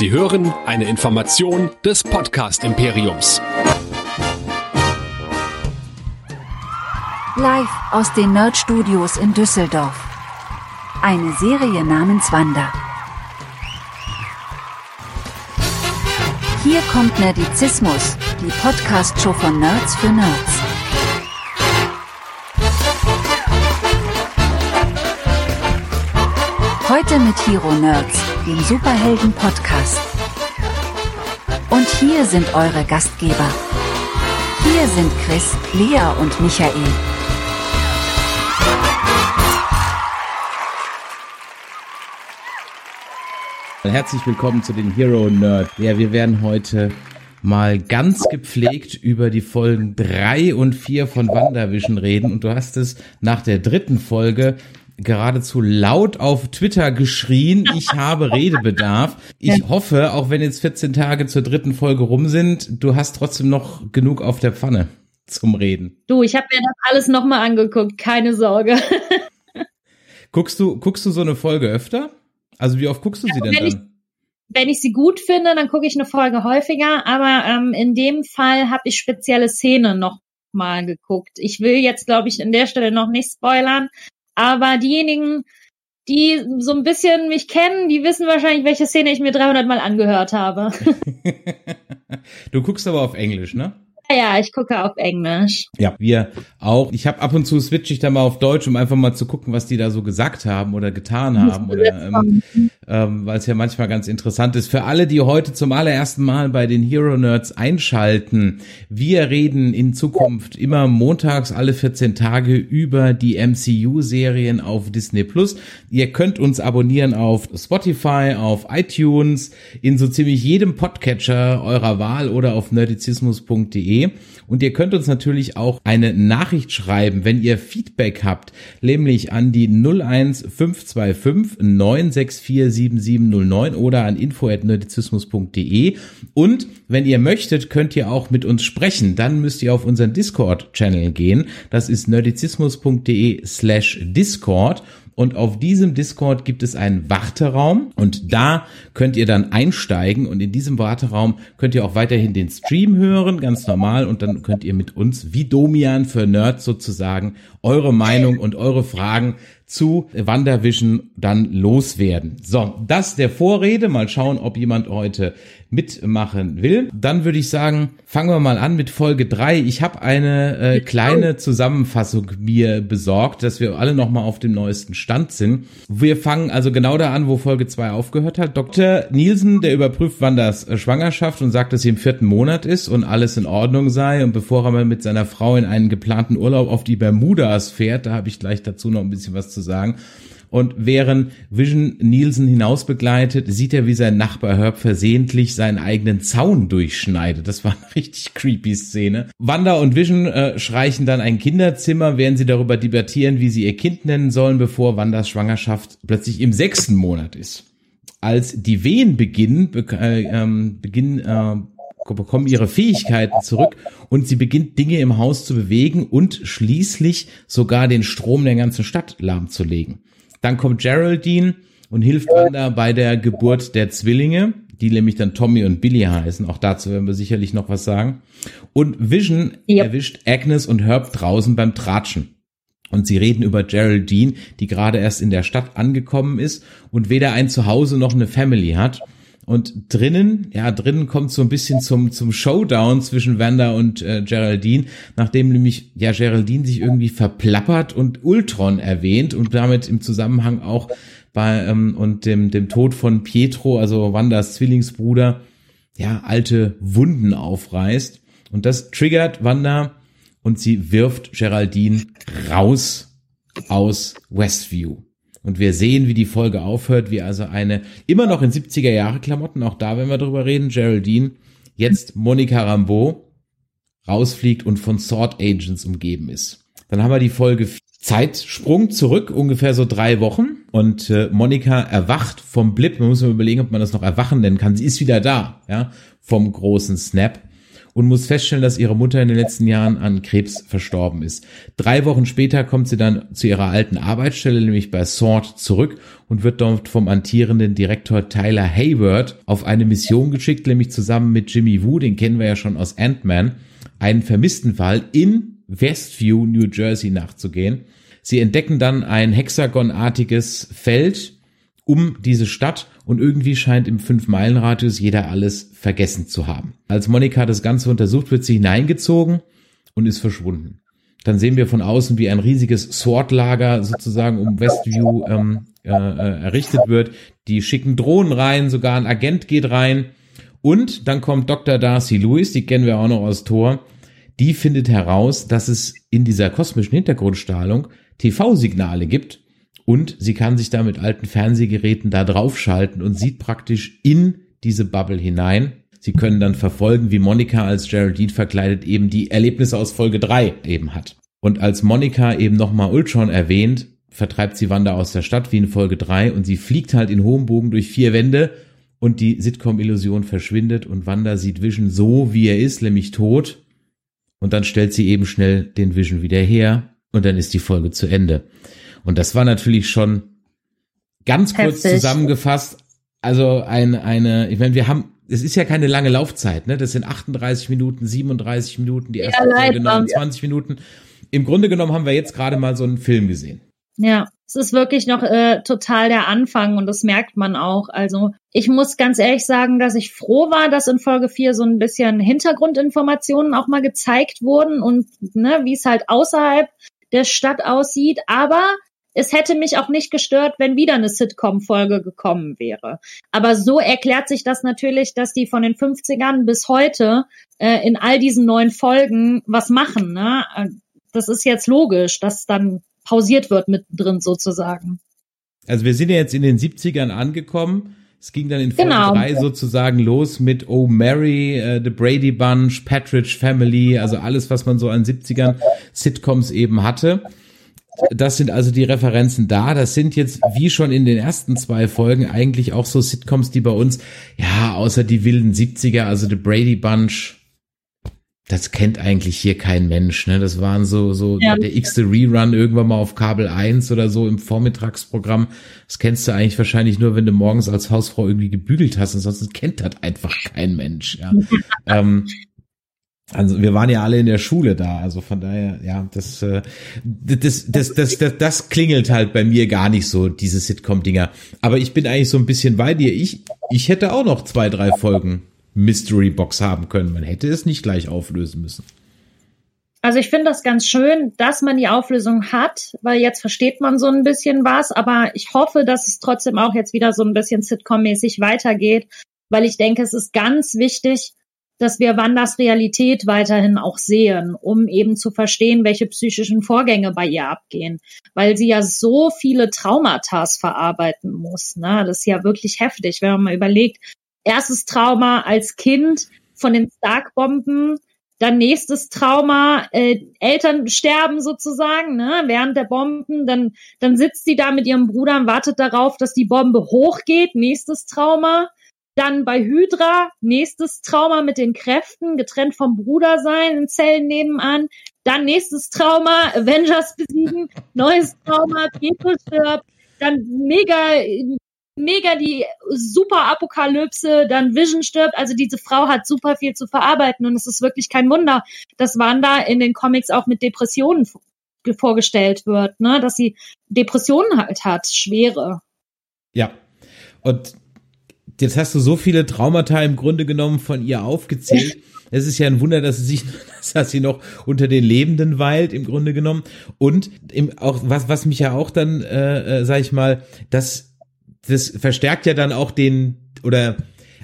Sie hören eine Information des Podcast Imperiums. Live aus den Nerd Studios in Düsseldorf. Eine Serie namens Wanda. Hier kommt Nerdizismus, die Podcast-Show von Nerds für Nerds. Heute mit Hero Nerds, dem Superhelden-Podcast. Und hier sind eure Gastgeber. Hier sind Chris, Lea und Michael. Herzlich willkommen zu den Hero Nerd. Ja, wir werden heute mal ganz gepflegt über die Folgen drei und vier von WandaVision reden. Und du hast es nach der dritten Folge geradezu laut auf Twitter geschrien, ich habe Redebedarf. Ich hoffe, auch wenn jetzt 14 Tage zur dritten Folge rum sind, du hast trotzdem noch genug auf der Pfanne zum Reden. Du, ich habe mir das alles nochmal angeguckt, keine Sorge. guckst du, guckst du so eine Folge öfter? Also wie oft guckst du sie denn wenn dann? Ich, wenn ich sie gut finde, dann gucke ich eine Folge häufiger, aber ähm, in dem Fall habe ich spezielle Szenen noch mal geguckt. Ich will jetzt, glaube ich, an der Stelle noch nicht spoilern, aber diejenigen, die so ein bisschen mich kennen, die wissen wahrscheinlich, welche Szene ich mir 300 Mal angehört habe. du guckst aber auf Englisch, ne? Ja, ich gucke auf Englisch. Ja, wir auch. Ich habe ab und zu switche ich da mal auf Deutsch, um einfach mal zu gucken, was die da so gesagt haben oder getan haben oder ähm, ähm, weil es ja manchmal ganz interessant ist. Für alle, die heute zum allerersten Mal bei den Hero Nerds einschalten, wir reden in Zukunft immer montags alle 14 Tage über die MCU-Serien auf Disney Plus. Ihr könnt uns abonnieren auf Spotify, auf iTunes, in so ziemlich jedem Podcatcher eurer Wahl oder auf nerdizismus.de. Und ihr könnt uns natürlich auch eine Nachricht schreiben, wenn ihr Feedback habt, nämlich an die 01525 964 7709 oder an info@nerdizismus.de und wenn ihr möchtet, könnt ihr auch mit uns sprechen. Dann müsst ihr auf unseren Discord-Channel gehen. Das ist nerdizismus.de slash Discord und auf diesem Discord gibt es einen Warteraum und da könnt ihr dann einsteigen und in diesem Warteraum könnt ihr auch weiterhin den Stream hören, ganz normal und dann könnt ihr mit uns wie Domian für Nerds sozusagen eure Meinung und eure Fragen zu WandaVision dann loswerden. So, das der Vorrede. Mal schauen, ob jemand heute mitmachen will. Dann würde ich sagen, fangen wir mal an mit Folge drei. Ich habe eine äh, kleine Zusammenfassung mir besorgt, dass wir alle nochmal auf dem neuesten Stand sind. Wir fangen also genau da an, wo Folge zwei aufgehört hat. Dr. Nielsen, der überprüft Wandas äh, Schwangerschaft und sagt, dass sie im vierten Monat ist und alles in Ordnung sei. Und bevor er mal mit seiner Frau in einen geplanten Urlaub auf die Bermudas fährt, da habe ich gleich dazu noch ein bisschen was zu sagen. Und während Vision Nielsen hinaus begleitet, sieht er, wie sein Nachbar Herb versehentlich seinen eigenen Zaun durchschneidet. Das war eine richtig creepy Szene. Wanda und Vision äh, schreichen dann ein Kinderzimmer, während sie darüber debattieren, wie sie ihr Kind nennen sollen, bevor Wandas Schwangerschaft plötzlich im sechsten Monat ist. Als die Wehen beginnen, be äh, ähm, beginnen äh, bekommen ihre Fähigkeiten zurück und sie beginnt Dinge im Haus zu bewegen und schließlich sogar den Strom der ganzen Stadt lahmzulegen. Dann kommt Geraldine und hilft Wanda bei der Geburt der Zwillinge, die nämlich dann Tommy und Billy heißen. Auch dazu werden wir sicherlich noch was sagen. Und Vision Yep. erwischt Agnes und Herb draußen beim Tratschen. Und sie reden über Geraldine, die gerade erst in der Stadt angekommen ist und weder ein Zuhause noch eine Family hat. Und drinnen, ja, drinnen kommt so ein bisschen zum, zum Showdown zwischen Wanda und äh, Geraldine, nachdem nämlich, ja, Geraldine sich irgendwie verplappert und Ultron erwähnt und damit im Zusammenhang auch bei, ähm, und dem, dem Tod von Pietro, also Wandas Zwillingsbruder, ja, alte Wunden aufreißt. Und das triggert Wanda und sie wirft Geraldine raus aus Westview. Und wir sehen, wie die Folge aufhört, wie also eine, immer noch in 70er Jahre Klamotten, auch da werden wir drüber reden, Geraldine, jetzt Monica Rambeau rausfliegt und von Sword Agents umgeben ist. Dann haben wir die Folge Zeitsprung zurück, ungefähr so drei Wochen. Und äh, Monika erwacht vom Blip. Man muss mal überlegen, ob man das noch erwachen nennen kann. Sie ist wieder da, ja, vom großen Snap. Und muss feststellen, dass ihre Mutter in den letzten Jahren an Krebs verstorben ist. Drei Wochen später kommt sie dann zu ihrer alten Arbeitsstelle, nämlich bei Sword, zurück und wird dort vom antierenden Direktor Tyler Hayward auf eine Mission geschickt, nämlich zusammen mit Jimmy Woo, den kennen wir ja schon aus Ant-Man, einen vermissten Fall in Westview, New Jersey nachzugehen. Sie entdecken dann ein hexagonartiges Feld um diese Stadt und irgendwie scheint im Fünf-Meilen-Radius jeder alles vergessen zu haben. Als Monika das Ganze untersucht, wird sie hineingezogen und ist verschwunden. Dann sehen wir von außen, wie ein riesiges Sword-Lager sozusagen um Westview ähm, äh, äh, errichtet wird. Die schicken Drohnen rein, sogar ein Agent geht rein. Und dann kommt Dr. Darcy Lewis, die kennen wir auch noch aus Tor. Die findet heraus, dass es in dieser kosmischen Hintergrundstrahlung TV-Signale gibt und sie kann sich da mit alten Fernsehgeräten da draufschalten und sieht praktisch in diese Bubble hinein. Sie können dann verfolgen, wie Monika als Geraldine verkleidet eben die Erlebnisse aus Folge 3 eben hat. Und als Monika eben nochmal Ultron erwähnt, vertreibt sie Wanda aus der Stadt wie in Folge 3 und sie fliegt halt in hohem Bogen durch vier Wände und die Sitcom-Illusion verschwindet und Wanda sieht Vision so, wie er ist, nämlich tot. Und dann stellt sie eben schnell den Vision wieder her und dann ist die Folge zu Ende. Und das war natürlich schon ganz kurz Heftig. zusammengefasst. Also eine, eine, ich meine, wir haben, es ist ja keine lange Laufzeit, ne? Das sind 38 Minuten, 37 Minuten, die erste ja, Folge 29 ja. Minuten. Im Grunde genommen haben wir jetzt gerade mal so einen Film gesehen. Ja, es ist wirklich noch äh, total der Anfang und das merkt man auch. Also ich muss ganz ehrlich sagen, dass ich froh war, dass in Folge 4 so ein bisschen Hintergrundinformationen auch mal gezeigt wurden und ne, wie es halt außerhalb der Stadt aussieht. Aber es hätte mich auch nicht gestört, wenn wieder eine Sitcom-Folge gekommen wäre. Aber so erklärt sich das natürlich, dass die von den 50ern bis heute äh, in all diesen neuen Folgen was machen. Ne? Äh, das ist jetzt logisch, dass dann pausiert wird mittendrin sozusagen. Also wir sind ja jetzt in den 70ern angekommen. Es ging dann in Folge genau. 3 sozusagen los mit Oh Mary, äh, The Brady Bunch, Patridge Family, also alles, was man so an 70ern Sitcoms eben hatte. Das sind also die Referenzen da. Das sind jetzt, wie schon in den ersten zwei Folgen, eigentlich auch so Sitcoms, die bei uns, ja, außer die wilden 70er, also The Brady Bunch, das kennt eigentlich hier kein Mensch. Ne? Das waren so, so ja. der x-te Rerun irgendwann mal auf Kabel 1 oder so im Vormittagsprogramm. Das kennst du eigentlich wahrscheinlich nur, wenn du morgens als Hausfrau irgendwie gebügelt hast. Ansonsten kennt das einfach kein Mensch. Ja. ähm, also wir waren ja alle in der Schule da, also von daher, ja, das, äh, das, das, das, das, das klingelt halt bei mir gar nicht so, diese Sitcom-Dinger. Aber ich bin eigentlich so ein bisschen bei dir. Ich, ich hätte auch noch zwei, drei Folgen Mystery Box haben können. Man hätte es nicht gleich auflösen müssen. Also ich finde das ganz schön, dass man die Auflösung hat, weil jetzt versteht man so ein bisschen was, aber ich hoffe, dass es trotzdem auch jetzt wieder so ein bisschen Sitcom-mäßig weitergeht, weil ich denke, es ist ganz wichtig, dass wir Wandas Realität weiterhin auch sehen, um eben zu verstehen, welche psychischen Vorgänge bei ihr abgehen, weil sie ja so viele Traumata verarbeiten muss. Ne? Das ist ja wirklich heftig, wenn man mal überlegt. Erstes Trauma als Kind von den Stark-Bomben, dann nächstes Trauma, äh, Eltern sterben sozusagen, ne, während der Bomben, dann, dann sitzt sie da mit ihrem Bruder und wartet darauf, dass die Bombe hochgeht, nächstes Trauma dann bei Hydra, nächstes Trauma mit den Kräften, getrennt vom Bruder sein, in Zellen nebenan. Dann nächstes Trauma, Avengers besiegen, neues Trauma, Pietro stirbt, dann mega, mega die super Apokalypse, dann Vision stirbt. Also diese Frau hat super viel zu verarbeiten und es ist wirklich kein Wunder, dass Wanda in den Comics auch mit Depressionen vorgestellt wird, ne, dass sie Depressionen halt hat, schwere. Ja. Und jetzt hast du so viele Traumata im Grunde genommen von ihr aufgezählt. Es ist ja ein Wunder, dass sie sich, dass sie noch unter den Lebenden weilt, im Grunde genommen. Und im, auch, was, was mich ja auch dann, äh, äh, sag ich mal, das, das verstärkt ja dann auch den, oder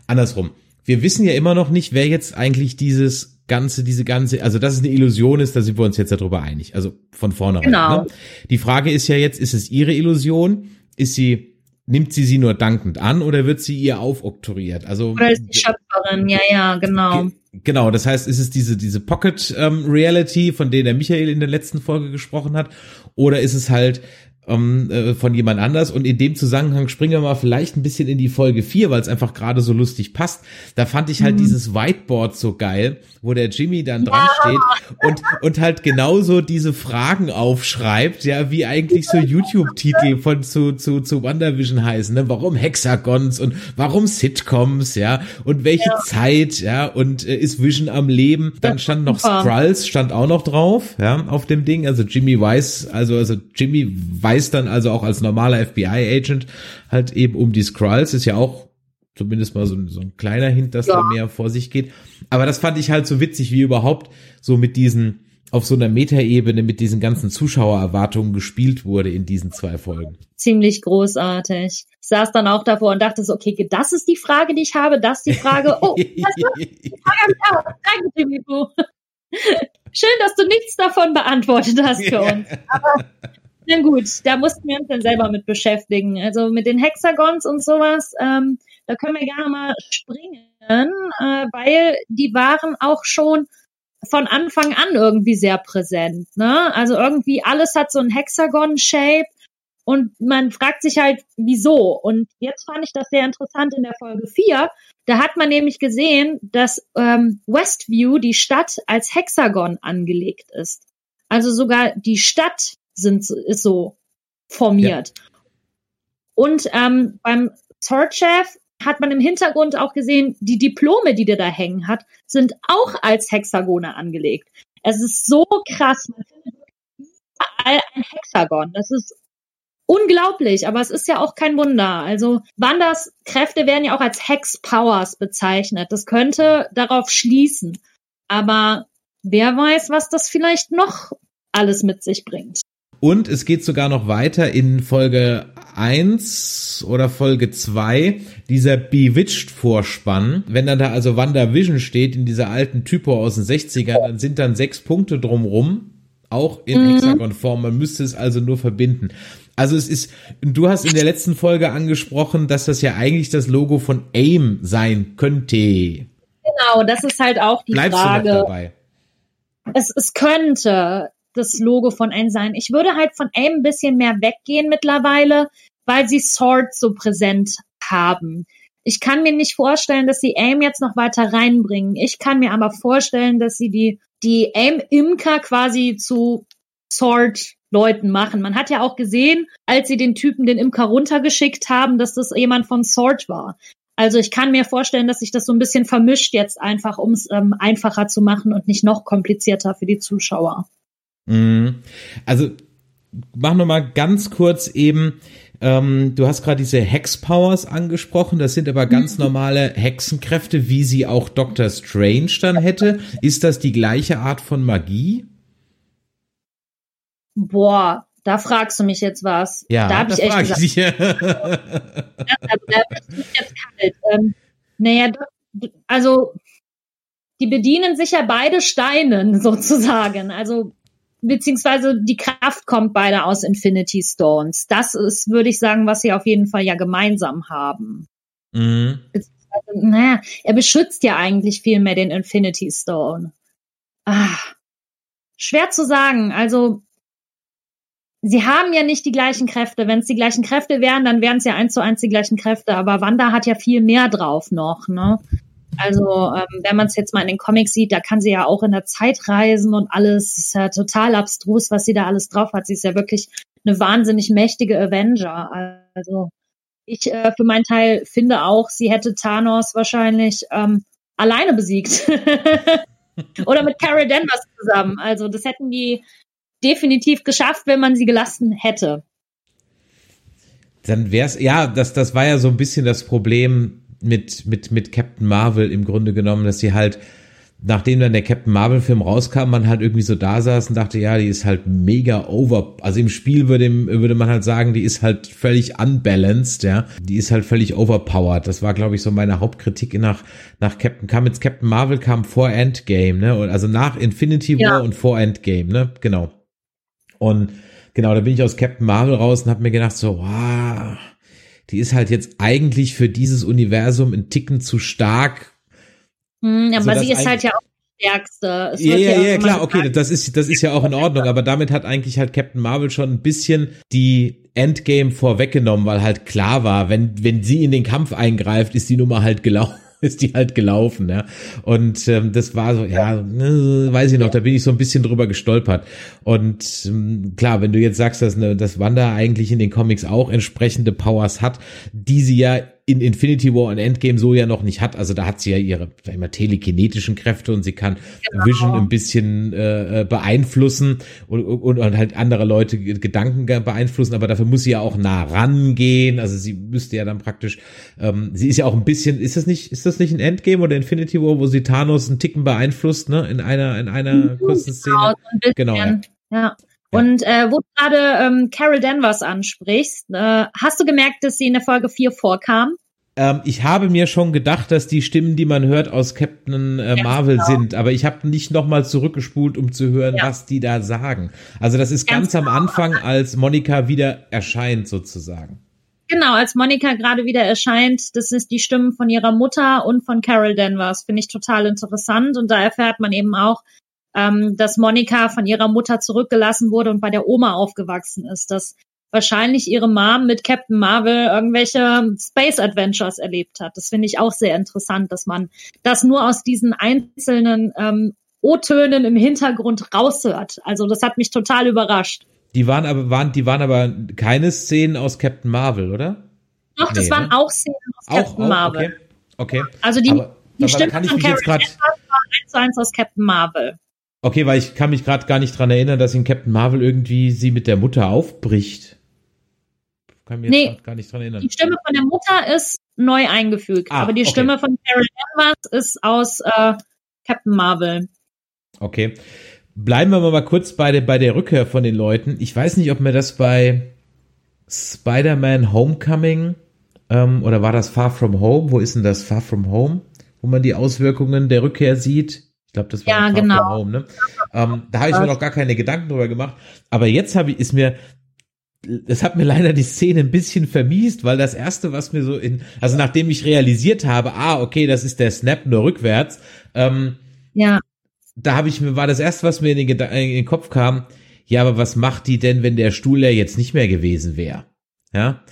andersrum. Wir wissen ja immer noch nicht, wer jetzt eigentlich dieses ganze, diese ganze, also dass es eine Illusion ist, da sind wir uns jetzt darüber einig. Also von vornherein. Genau. Ne? Die Frage ist ja jetzt, ist es ihre Illusion? Ist sie nimmt sie sie nur dankend an oder wird sie ihr aufoktroyiert? Also oder ist die Schöpferin? Ja, ja, genau. Genau, das heißt, ist es diese diese Pocket ähm, Reality, von der der Michael in der letzten Folge gesprochen hat, oder ist es halt ähm, äh, von jemand anders. Und in dem Zusammenhang springen wir mal vielleicht ein bisschen in die Folge 4, weil es einfach gerade so lustig passt. Da fand ich halt mhm. dieses Whiteboard so geil, wo der Jimmy dann dran ja. steht und, und halt genauso diese Fragen aufschreibt, ja, wie eigentlich so YouTube-Titel von zu, zu, zu WandaVision heißen, ne? Warum Hexagons und warum Sitcoms, ja, und welche ja. Zeit, ja, und äh, ist Vision am Leben? Dann stand noch Skrulls, stand auch noch drauf, ja, auf dem Ding. Also Jimmy weiß, also, also Jimmy weiß dann also auch als normaler FBI-Agent halt eben um die Skrulls, ist ja auch zumindest mal so, so ein kleiner Hint, dass ja. da mehr vor sich geht. Aber das fand ich halt so witzig, wie überhaupt so mit diesen, auf so einer Metaebene mit diesen ganzen Zuschauererwartungen gespielt wurde in diesen zwei Folgen. Ziemlich großartig. Ich saß dann auch davor und dachte so, okay, das ist die Frage, die ich habe, das ist die Frage. Oh. Danke, Jimmy Schön, dass du nichts davon beantwortet hast für uns. Aber na gut, da mussten wir uns dann selber mit beschäftigen. Also mit den Hexagons und sowas, ähm, da können wir gerne mal springen, äh, weil die waren auch schon von Anfang an irgendwie sehr präsent. Ne? Also irgendwie alles hat so ein Hexagon-Shape und man fragt sich halt, wieso. Und jetzt fand ich das sehr interessant in der Folge 4. Da hat man nämlich gesehen, dass ähm, Westview, die Stadt, als Hexagon angelegt ist. Also sogar die Stadt sind, ist so formiert. Ja. Und ähm, beim Sword-Chef hat man im Hintergrund auch gesehen, die Diplome, die der da hängen hat, sind auch als Hexagone angelegt. Es ist so krass. Man findet überall ein Hexagon. Das ist unglaublich, aber es ist ja auch kein Wunder. Also Wanders Kräfte werden ja auch als Hex Powers bezeichnet. Das könnte darauf schließen. Aber wer weiß, was das vielleicht noch alles mit sich bringt. Und es geht sogar noch weiter in Folge 1 oder Folge 2, dieser Bewitched-Vorspann. Wenn dann da also Wanda Vision steht in dieser alten Typo aus den 60ern, dann sind dann sechs Punkte drumrum, auch in mhm. Hexagon-Form. Man müsste es also nur verbinden. Also es ist, du hast in der letzten Folge angesprochen, dass das ja eigentlich das Logo von AIM sein könnte. Genau, das ist halt auch die Bleibst Frage. Du noch dabei? Es, es könnte das Logo von AIM sein. Ich würde halt von AIM ein bisschen mehr weggehen mittlerweile, weil sie Sword so präsent haben. Ich kann mir nicht vorstellen, dass sie AIM jetzt noch weiter reinbringen. Ich kann mir aber vorstellen, dass sie die, die AIM-Imker quasi zu Sword-Leuten machen. Man hat ja auch gesehen, als sie den Typen den Imker runtergeschickt haben, dass das jemand von Sword war. Also ich kann mir vorstellen, dass sich das so ein bisschen vermischt jetzt einfach, um es ähm, einfacher zu machen und nicht noch komplizierter für die Zuschauer. Mhm. Also machen wir mal ganz kurz eben. Ähm, du hast gerade diese Hex-Powers angesprochen. Das sind aber ganz mhm. normale Hexenkräfte, wie sie auch Doctor Strange dann hätte. Ist das die gleiche Art von Magie? Boah, da fragst du mich jetzt was. Ja, da habe ich echt gesagt. Ich ja, da, da bin ich jetzt kalt. Ähm, naja, also die bedienen sich ja beide Steinen sozusagen. Also beziehungsweise die Kraft kommt beide aus Infinity Stones. Das ist, würde ich sagen, was sie auf jeden Fall ja gemeinsam haben. Mhm. Naja, er beschützt ja eigentlich viel mehr den Infinity Stone. Ah, schwer zu sagen. Also, sie haben ja nicht die gleichen Kräfte. Wenn es die gleichen Kräfte wären, dann wären es ja eins zu eins die gleichen Kräfte. Aber Wanda hat ja viel mehr drauf noch, ne? Also ähm, wenn man es jetzt mal in den Comics sieht, da kann sie ja auch in der Zeit reisen und alles. Ist ja total abstrus, was sie da alles drauf hat. Sie ist ja wirklich eine wahnsinnig mächtige Avenger. Also ich äh, für meinen Teil finde auch, sie hätte Thanos wahrscheinlich ähm, alleine besiegt. Oder mit Carol Danvers zusammen. Also das hätten die definitiv geschafft, wenn man sie gelassen hätte. Dann wär's, ja, das, das war ja so ein bisschen das Problem mit, mit, mit Captain Marvel im Grunde genommen, dass sie halt, nachdem dann der Captain Marvel Film rauskam, man halt irgendwie so da saß und dachte, ja, die ist halt mega over, also im Spiel würde, würde man halt sagen, die ist halt völlig unbalanced, ja, die ist halt völlig overpowered. Das war, glaube ich, so meine Hauptkritik nach, nach Captain, kam jetzt Captain Marvel kam vor Endgame, ne, also nach Infinity War ja. und vor Endgame, ne, genau. Und genau, da bin ich aus Captain Marvel raus und habe mir gedacht so, wow, die ist halt jetzt eigentlich für dieses Universum ein Ticken zu stark. Hm, aber sie ist halt ja auch stärkste. Es ja, ja, ja, klar, okay, das ist, das ist ja auch in Ordnung, aber damit hat eigentlich halt Captain Marvel schon ein bisschen die Endgame vorweggenommen, weil halt klar war, wenn, wenn sie in den Kampf eingreift, ist die Nummer halt gelaufen. Ist die halt gelaufen, ja. Und ähm, das war so, ja, äh, weiß ich noch, da bin ich so ein bisschen drüber gestolpert. Und ähm, klar, wenn du jetzt sagst, dass, ne, dass Wanda eigentlich in den Comics auch entsprechende Powers hat, die sie ja in Infinity War und Endgame so ja noch nicht hat. Also da hat sie ja ihre sag ich mal, telekinetischen Kräfte und sie kann Genau. Vision ein bisschen äh, äh, beeinflussen und, und, und halt andere Leute Gedanken ge- beeinflussen, aber dafür muss sie ja auch nah rangehen. Also sie müsste ja dann praktisch, ähm, sie ist ja auch ein bisschen, ist das nicht, ist das nicht ein Endgame oder Infinity War, wo sie Thanos einen Ticken beeinflusst, ne? In einer, in einer kurzen Mhm. Genau, Szene. Genau, ja. ja. Und äh, wo du gerade ähm, Carol Danvers ansprichst, äh, hast du gemerkt, dass sie in der Folge 4 vorkam? Ähm, ich habe mir schon gedacht, dass die Stimmen, die man hört aus Captain äh, Ja, Marvel genau. sind, aber ich habe nicht nochmal zurückgespult, um zu hören, Ja. was die da sagen. Also das ist Ganz ganz, am Anfang, als Monika wieder erscheint sozusagen. Genau, als Monika gerade wieder erscheint, das ist die Stimmen von ihrer Mutter und von Carol Danvers. Finde ich total interessant. Und da erfährt man eben auch, ähm, dass Monika von ihrer Mutter zurückgelassen wurde und bei der Oma aufgewachsen ist. Dass wahrscheinlich ihre Mom mit Captain Marvel irgendwelche Space Adventures erlebt hat. Das finde ich auch sehr interessant, dass man das nur aus diesen einzelnen ähm, O-Tönen im Hintergrund raushört. Also das hat mich total überrascht. Die waren aber, waren, die waren aber keine Szenen aus Captain Marvel, oder? Doch, das Nee, waren ne? auch Szenen aus Captain Marvel. Okay. okay. Also die, Aber- die Stimme von Danvers war eins zu eins aus Captain Marvel. Okay, weil ich kann mich gerade gar nicht dran erinnern, dass in Captain Marvel irgendwie sie mit der Mutter aufbricht. Kann mich Nee. gar nicht dran erinnern. Die Stimme von der Mutter ist neu eingefügt, Ah, aber die okay. Stimme von Carol Danvers ist aus äh, Captain Marvel. Okay. Bleiben wir mal kurz bei der, bei der Rückkehr von den Leuten. Ich weiß nicht, ob mir das bei Spider-Man Homecoming ähm, oder war das Far From Home? Wo ist denn das Far From Home? Wo man die Auswirkungen der Rückkehr sieht? Ich glaube, das war Ja, genau. Home, ne? Ähm, da habe ich mir noch gar keine Gedanken drüber gemacht. Aber jetzt habe ich, ist mir, es hat mir leider die Szene ein bisschen vermiest, weil das erste, was mir so in, also nachdem ich realisiert habe, ah, okay, das ist der Snap nur rückwärts, ähm, Ja, da habe ich mir, war das erste, was mir in den, Geda- in den Kopf kam, ja, aber was macht die denn, wenn der Stuhl ja jetzt nicht mehr gewesen wäre? Ja.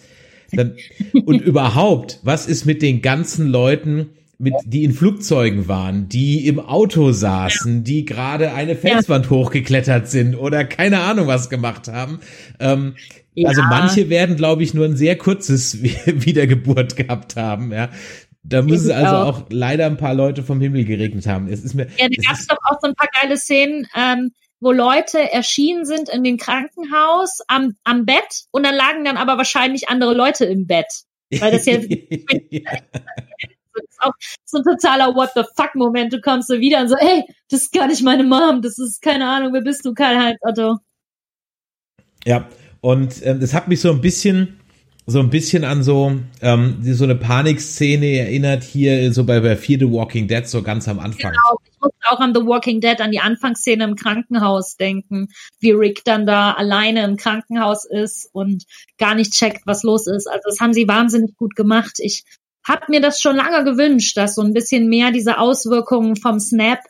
Dann, und überhaupt, was ist mit den ganzen Leuten, mit, die in Flugzeugen waren, die im Auto saßen, die gerade eine Felswand hochgeklettert sind oder keine Ahnung was gemacht haben? Ähm, Also Ja. manche werden, glaube ich, nur ein sehr kurzes Wiedergeburt gehabt haben, ja. Da müssen also auch. auch leider ein paar Leute vom Himmel geregnet haben. Es ist mir, ja da gab es doch auch so ein paar geile Szenen, ähm, wo Leute erschienen sind in dem Krankenhaus am, am Bett und dann lagen dann aber wahrscheinlich andere Leute im Bett. Weil das ja- Das ist auch so ein totaler What the fuck Moment. Du kommst so wieder und so, ey, das ist gar nicht meine Mom, das ist keine Ahnung, wer bist du, Karl-Heinz Otto? Ja, und ähm, das hat mich so ein bisschen, so ein bisschen an so, ähm, so eine Panikszene erinnert hier, so bei, bei Fear the Walking Dead, so ganz am Anfang. Genau, ich musste auch an The Walking Dead, an die Anfangsszene im Krankenhaus denken, wie Rick dann da alleine im Krankenhaus ist und gar nicht checkt, was los ist. Also das haben sie wahnsinnig gut gemacht. Ich habe mir das schon lange gewünscht, dass so ein bisschen mehr diese Auswirkungen vom Snap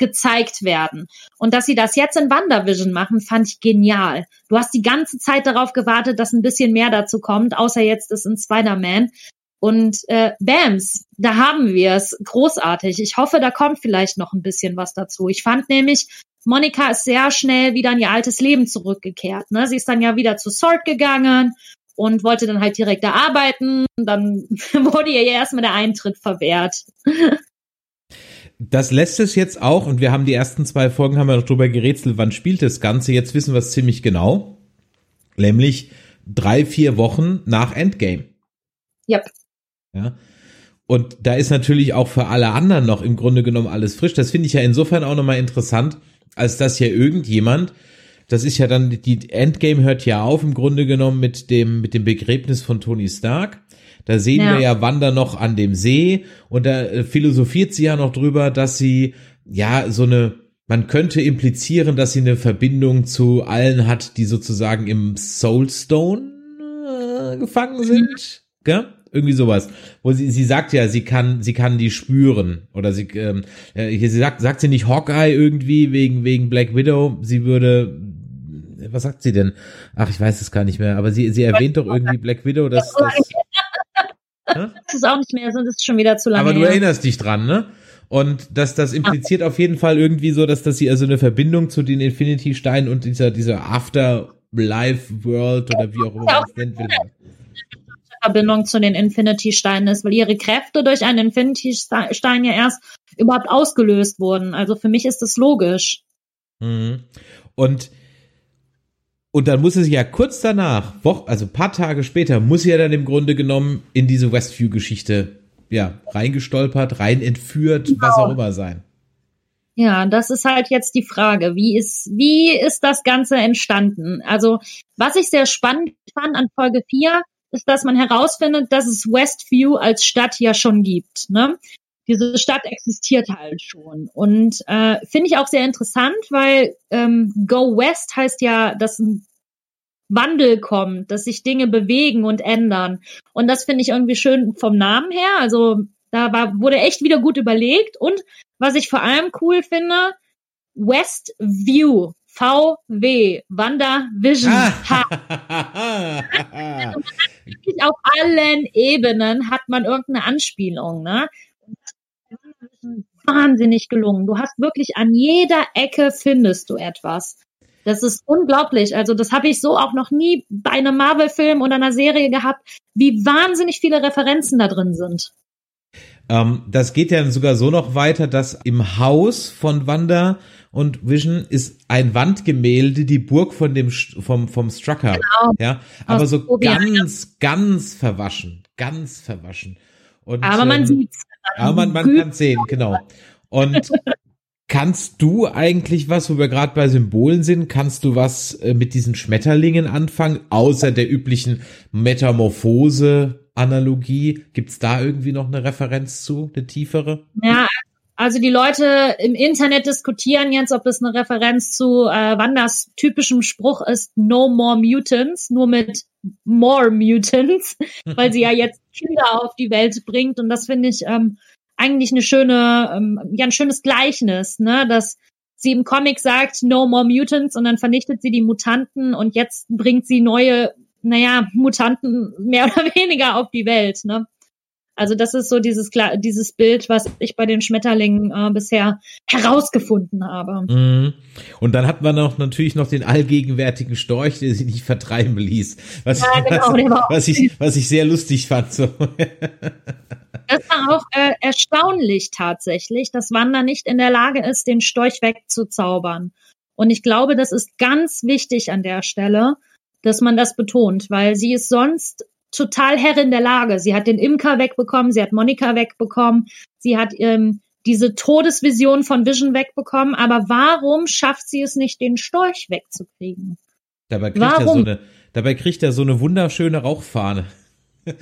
gezeigt werden. Und dass sie das jetzt in WandaVision machen, fand ich genial. Du hast die ganze Zeit darauf gewartet, dass ein bisschen mehr dazu kommt, außer jetzt ist in Spider-Man. Und äh, Bams, da haben wir es. Großartig. Ich hoffe, da kommt vielleicht noch ein bisschen was dazu. Ich fand nämlich, Monika ist sehr schnell wieder in ihr altes Leben zurückgekehrt. Ne? Sie ist dann ja wieder zu Sword gegangen und wollte dann halt direkt da arbeiten. Dann wurde ihr ja erstmal der Eintritt verwehrt. Das lässt es jetzt auch, und wir haben die ersten zwei Folgen, haben wir noch drüber gerätselt, wann spielt das Ganze. Jetzt wissen wir es ziemlich genau. Nämlich drei, vier Wochen nach Endgame. Yep. Ja. Und da ist natürlich auch für alle anderen noch im Grunde genommen alles frisch. Das finde ich ja insofern auch nochmal interessant, als dass ja irgendjemand, das ist ja dann, die Endgame hört ja auf im Grunde genommen mit dem, mit dem Begräbnis von Tony Stark. Da sehen Ja. wir ja Wanda noch an dem See und da äh, philosophiert sie ja noch drüber, dass sie ja so eine, man könnte implizieren, dass sie eine Verbindung zu allen hat, die sozusagen im Soulstone äh, gefangen sind. Gell? Irgendwie sowas. Wo sie, sie sagt ja, sie kann, sie kann die spüren. Oder sie, ähm, äh, sie sagt, sagt sie nicht Hawkeye irgendwie wegen, wegen Black Widow. Sie würde, was sagt sie denn? Ach, ich weiß es gar nicht mehr. Aber sie, sie erwähnt doch irgendwie Black Widow, dass, dass das ist auch nicht mehr, sonst ist es schon wieder zu lange. Aber du her. erinnerst dich dran, ne? Und das, das impliziert auf jeden Fall irgendwie so, dass, dass sie also eine Verbindung zu den Infinity-Steinen und dieser, dieser After-Life-World oder wie auch immer man es nennt will. Verbindung zu den Infinity-Steinen ist, weil ihre Kräfte durch einen Infinity-Stein ja erst überhaupt ausgelöst wurden. Also für mich ist das logisch. Mhm. Und und dann muss sich ja kurz danach, also paar Tage später, muss sie ja dann im Grunde genommen in diese Westview-Geschichte ja, reingestolpert, rein entführt, genau. was auch immer sein. Ja, das ist halt jetzt die Frage. Wie ist, wie ist das Ganze entstanden? Also, was ich sehr spannend fand an Folge 4, ist, dass man herausfindet, dass es Westview als Stadt ja schon gibt. Ne? Diese Stadt existiert halt schon. Und äh, finde ich auch sehr interessant, weil ähm, Go West heißt ja, dass ein Wandel kommt, dass sich Dinge bewegen und ändern. Und das finde ich irgendwie schön vom Namen her. Also da war, wurde echt wieder gut überlegt. Und was ich vor allem cool finde, West View. VW, Wanda Vision. Ah. auf allen Ebenen hat man irgendeine Anspielung, ne? Wahnsinnig gelungen. Du hast wirklich an jeder Ecke findest du etwas. Das ist unglaublich. Also das habe ich so auch noch nie bei einem Marvel-Film oder einer Serie gehabt, wie wahnsinnig viele Referenzen da drin sind. Ähm, das geht ja sogar so noch weiter, dass im Haus von Wanda und Vision ist ein Wandgemälde, die Burg von dem vom vom Strucker, genau. ja, aber so ganz ganz verwaschen, ganz verwaschen. Und, aber man ähm, sieht's. Aber man, man kann sehen, genau. Und Kannst du eigentlich was, wo wir gerade bei Symbolen sind, kannst du was äh, mit diesen Schmetterlingen anfangen, außer der üblichen Metamorphose-Analogie? Gibt's da irgendwie noch eine Referenz zu, eine tiefere? Ja, also die Leute im Internet diskutieren jetzt, ob es eine Referenz zu äh, Wandas typischem Spruch ist, No More Mutants, nur mit More Mutants, weil sie ja jetzt Kinder auf die Welt bringt und das finde ich ähm, eigentlich eine schöne, ähm, ja, ein schönes Gleichnis, ne, dass sie im Comic sagt, no more mutants und dann vernichtet sie die Mutanten und jetzt bringt sie neue, naja, Mutanten mehr oder weniger auf die Welt, ne. Also das ist so dieses dieses Bild, was ich bei den Schmetterlingen äh, bisher herausgefunden habe. Mhm. Und dann hat man auch natürlich noch den allgegenwärtigen Storch, der sich nicht vertreiben ließ. Was, ja, genau, was, was ich was ich sehr lustig fand. So. Das war auch äh, erstaunlich tatsächlich, dass Wanda nicht in der Lage ist, den Storch wegzuzaubern. Und ich glaube, das ist ganz wichtig an der Stelle, dass man das betont, weil sie ist sonst total Herrin der Lage. Sie hat den Imker wegbekommen, sie hat Monika wegbekommen, sie hat ähm, diese Todesvision von Vision wegbekommen, aber warum schafft sie es nicht, den Storch wegzukriegen? Dabei kriegt, warum? er, so eine, dabei kriegt er so eine wunderschöne Rauchfahne.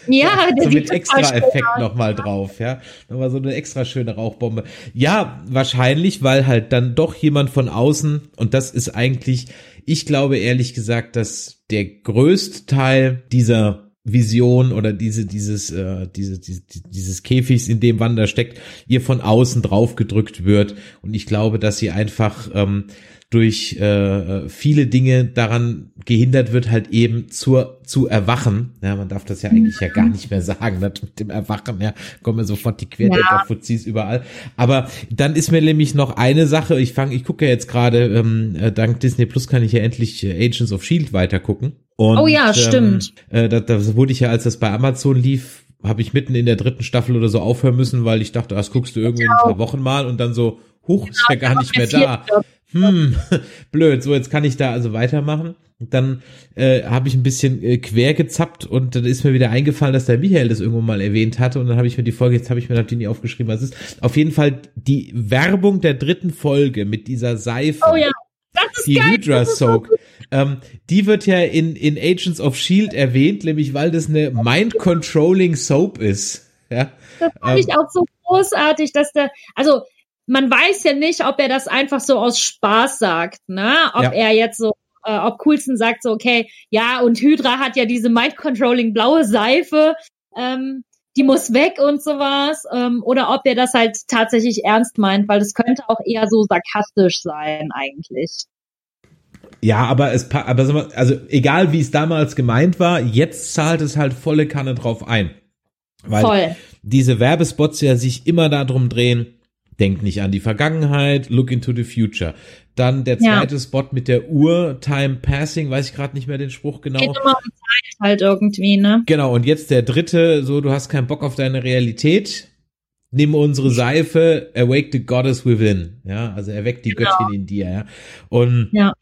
Ja, so mit extra Effekt nochmal drauf, ja. Nochmal so eine extra schöne Rauchbombe. Ja, wahrscheinlich, weil halt dann doch jemand von außen, und das ist eigentlich, ich glaube ehrlich gesagt, dass der größte Teil dieser Vision oder diese, dieses, äh, diese, diese, dieses Käfigs, in dem Wanda steckt, ihr von außen drauf gedrückt wird. Und ich glaube, dass sie einfach ähm, durch äh, viele Dinge daran gehindert wird, halt eben zur zu erwachen. Ja, man darf das ja eigentlich ja gar nicht mehr sagen, das mit dem Erwachen, ja, kommen sofort die Querdenker-Fuzis ja. überall. Aber dann ist mir nämlich noch eine Sache, ich fange, ich gucke ja jetzt gerade, ähm, äh, dank Disney Plus kann ich ja endlich äh, Agents of Shield weitergucken. Und, oh ja, stimmt. Ähm, äh, da, da wurde ich ja, als das bei Amazon lief, habe ich mitten in der dritten Staffel oder so aufhören müssen, weil ich dachte, das guckst du irgendwie in ein paar Wochen mal und dann so, huch, ist ja gar nicht mehr da hm, blöd, so jetzt kann ich da also weitermachen. Und dann äh, habe ich ein bisschen äh, quer gezappt und dann ist mir wieder eingefallen, dass der Michael das irgendwo mal erwähnt hatte und dann habe ich mir die Folge, jetzt habe ich mir natürlich nie aufgeschrieben, was es ist. Auf jeden Fall die Werbung der dritten Folge mit dieser Seife. Oh ja. Das ist die geil. Hydra Soak. Ähm, die wird ja in, in Agents of Shield erwähnt, nämlich weil das eine Mind-Controlling Soap ist. Ja. Das fand ähm, ich auch so großartig, dass der, also man weiß ja nicht, ob er das einfach so aus Spaß sagt, ne? Ob ja. er jetzt so, äh, ob Coulson sagt so, okay, ja, und Hydra hat ja diese Mind-Controlling blaue Seife. ähm, die muss weg und sowas, ähm, oder ob er das halt tatsächlich ernst meint, weil das könnte auch eher so sarkastisch sein eigentlich. Ja, aber es, aber also egal wie es damals gemeint war, jetzt zahlt es halt volle Kanne drauf ein. Weil Voll. diese Werbespots ja sich immer darum drehen, denk nicht an die Vergangenheit, look into the future. Dann der zweite ja. Spot mit der Uhr, Time Passing, weiß ich gerade nicht mehr den Spruch genau. Geht immer um Zeit halt irgendwie, ne? Genau, und jetzt der dritte, so du hast keinen Bock auf deine Realität. Nimm unsere Seife, awake the goddess within. Ja, also erweckt die genau. Göttin in dir, ja. Und ja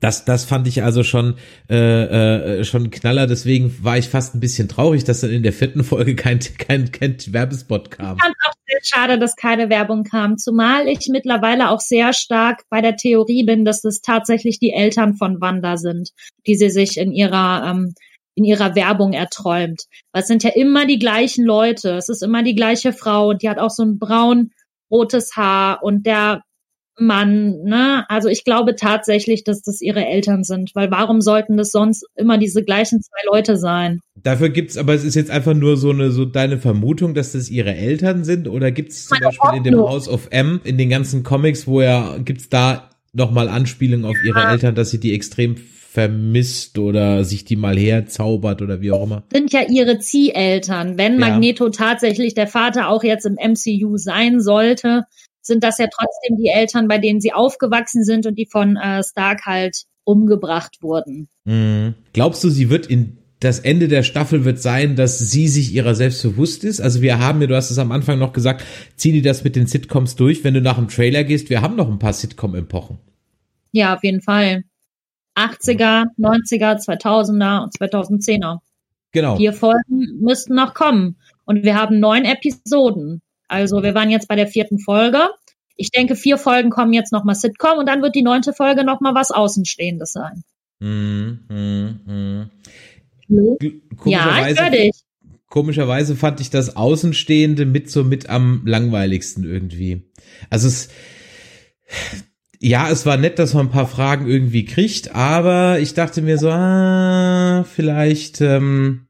das, das fand ich also schon äh, äh, schon Knaller. Deswegen war ich fast ein bisschen traurig, dass dann in der vierten Folge kein kein, kein Werbespot kam. Ich fand auch sehr schade, dass keine Werbung kam. Zumal ich mittlerweile auch sehr stark bei der Theorie bin, dass es tatsächlich die Eltern von Wanda sind, die sie sich in ihrer ähm, in ihrer Werbung erträumt. Weil es sind ja immer die gleichen Leute. Es ist immer die gleiche Frau und die hat auch so ein braun rotes Haar und der Mann, ne? Also ich glaube tatsächlich, dass das ihre Eltern sind, weil warum sollten das sonst immer diese gleichen zwei Leute sein? Dafür gibt's, aber es ist jetzt einfach nur so eine, so deine Vermutung, dass das ihre Eltern sind, oder gibt's zum Meine Beispiel in dem House of M, in den ganzen Comics, wo er, gibt's da nochmal Anspielungen auf ihre ja. Eltern, dass sie die extrem vermisst oder sich die mal herzaubert oder wie auch immer. Sind ja ihre Zieheltern. Wenn ja. Magneto tatsächlich der Vater auch jetzt im MCU sein sollte, sind das ja trotzdem die Eltern, bei denen sie aufgewachsen sind und die von äh, Stark halt umgebracht wurden. Mhm. Glaubst du, sie wird in das Ende der Staffel wird sein, dass sie sich ihrer selbst bewusst ist. Also wir haben ja, du hast es am Anfang noch gesagt, ziehen die das mit den Sitcoms durch, wenn du nach dem Trailer gehst. Wir haben noch ein paar Sitcom-Epochen. Ja, auf jeden Fall. 80er, 90er, 2000er und 2010er. Genau. Vier Folgen müssten noch kommen. Und wir haben neun Episoden. Also wir waren jetzt bei der vierten Folge. Ich denke, vier Folgen kommen jetzt nochmal Sitcom und dann wird die neunte Folge nochmal was Außenstehendes sein. Mm, mm, mm. Ja, ich höre dich. Komischerweise fand ich das Außenstehende mit so mit am langweiligsten irgendwie. Also es, ja, es war nett, dass man ein paar Fragen irgendwie kriegt, aber ich dachte mir so, ah, vielleicht ähm,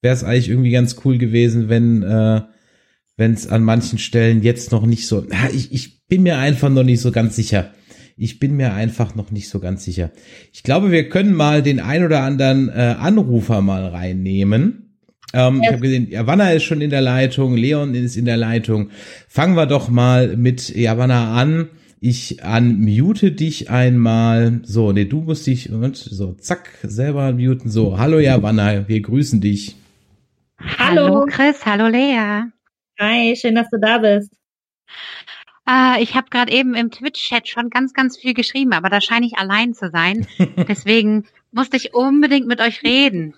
wäre es eigentlich irgendwie ganz cool gewesen, wenn äh, wenn es an manchen Stellen jetzt noch nicht so, ich, ich bin mir einfach noch nicht so ganz sicher. Ich bin mir einfach noch nicht so ganz sicher. Ich glaube, wir können mal den ein oder anderen äh, Anrufer mal reinnehmen. Ähm, ja. Ich habe gesehen, Javanna ist schon in der Leitung, Leon ist in der Leitung. Fangen wir doch mal mit Javanna an. Ich unmute dich einmal. So, nee, du musst dich und so, zack, selber unmuten. So, hallo Javanna, wir grüßen dich. Hallo. Hallo Chris, hallo Lea. Hi, schön, dass du da bist. Äh, ich habe gerade eben im Twitch-Chat schon ganz, ganz viel geschrieben, aber da scheine ich allein zu sein. Deswegen musste ich unbedingt mit euch reden.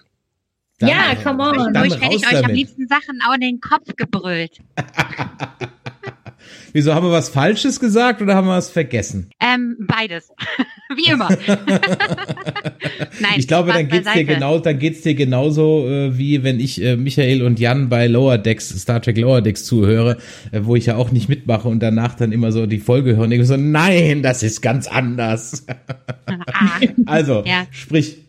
Dann, ja, come on. Durch hätte ich euch damit. am liebsten Sachen auch in den Kopf gebrüllt. Wieso haben wir was Falsches gesagt oder haben wir was vergessen? Ähm, beides. Wie immer. Nein, ich glaube, dann geht's dir genau, dann geht's dir genauso äh, wie wenn ich äh, Michael und Jan bei Lower Decks, Star Trek Lower Decks zuhöre, äh, wo ich ja auch nicht mitmache und danach dann immer so die Folge höre und denke so, nein, das ist ganz anders. ah. also, ja. sprich.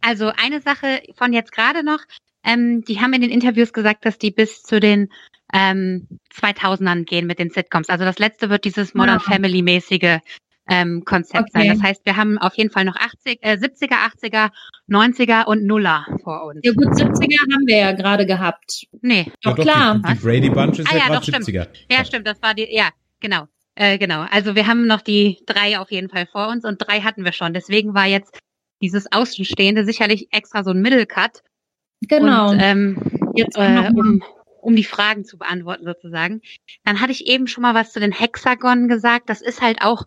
Also eine Sache von jetzt gerade noch, ähm, die haben in den Interviews gesagt, dass die bis zu den ähm, 2000ern gehen mit den Sitcoms. Also das letzte wird dieses Modern ja. Family mäßige ähm, Konzept okay. sein. Das heißt, wir haben auf jeden Fall noch 80, äh, 70er, 80er, 90er und Nuller vor uns. Ja gut, 70er haben wir ja gerade gehabt. Nee. Doch, ja, klar. Die, die, Brady Bunch ist ah, ja, ja gerade 70er. Stimmt. Ja, stimmt, das war die, ja, genau. Äh, genau. Also wir haben noch die drei auf jeden Fall vor uns und drei hatten wir schon. Deswegen war jetzt dieses Außenstehende sicherlich extra so ein Middle Cut. Genau. Und, ähm, jetzt äh, um, um die Fragen zu beantworten sozusagen. Dann hatte ich eben schon mal was zu den Hexagonen gesagt. Das ist halt auch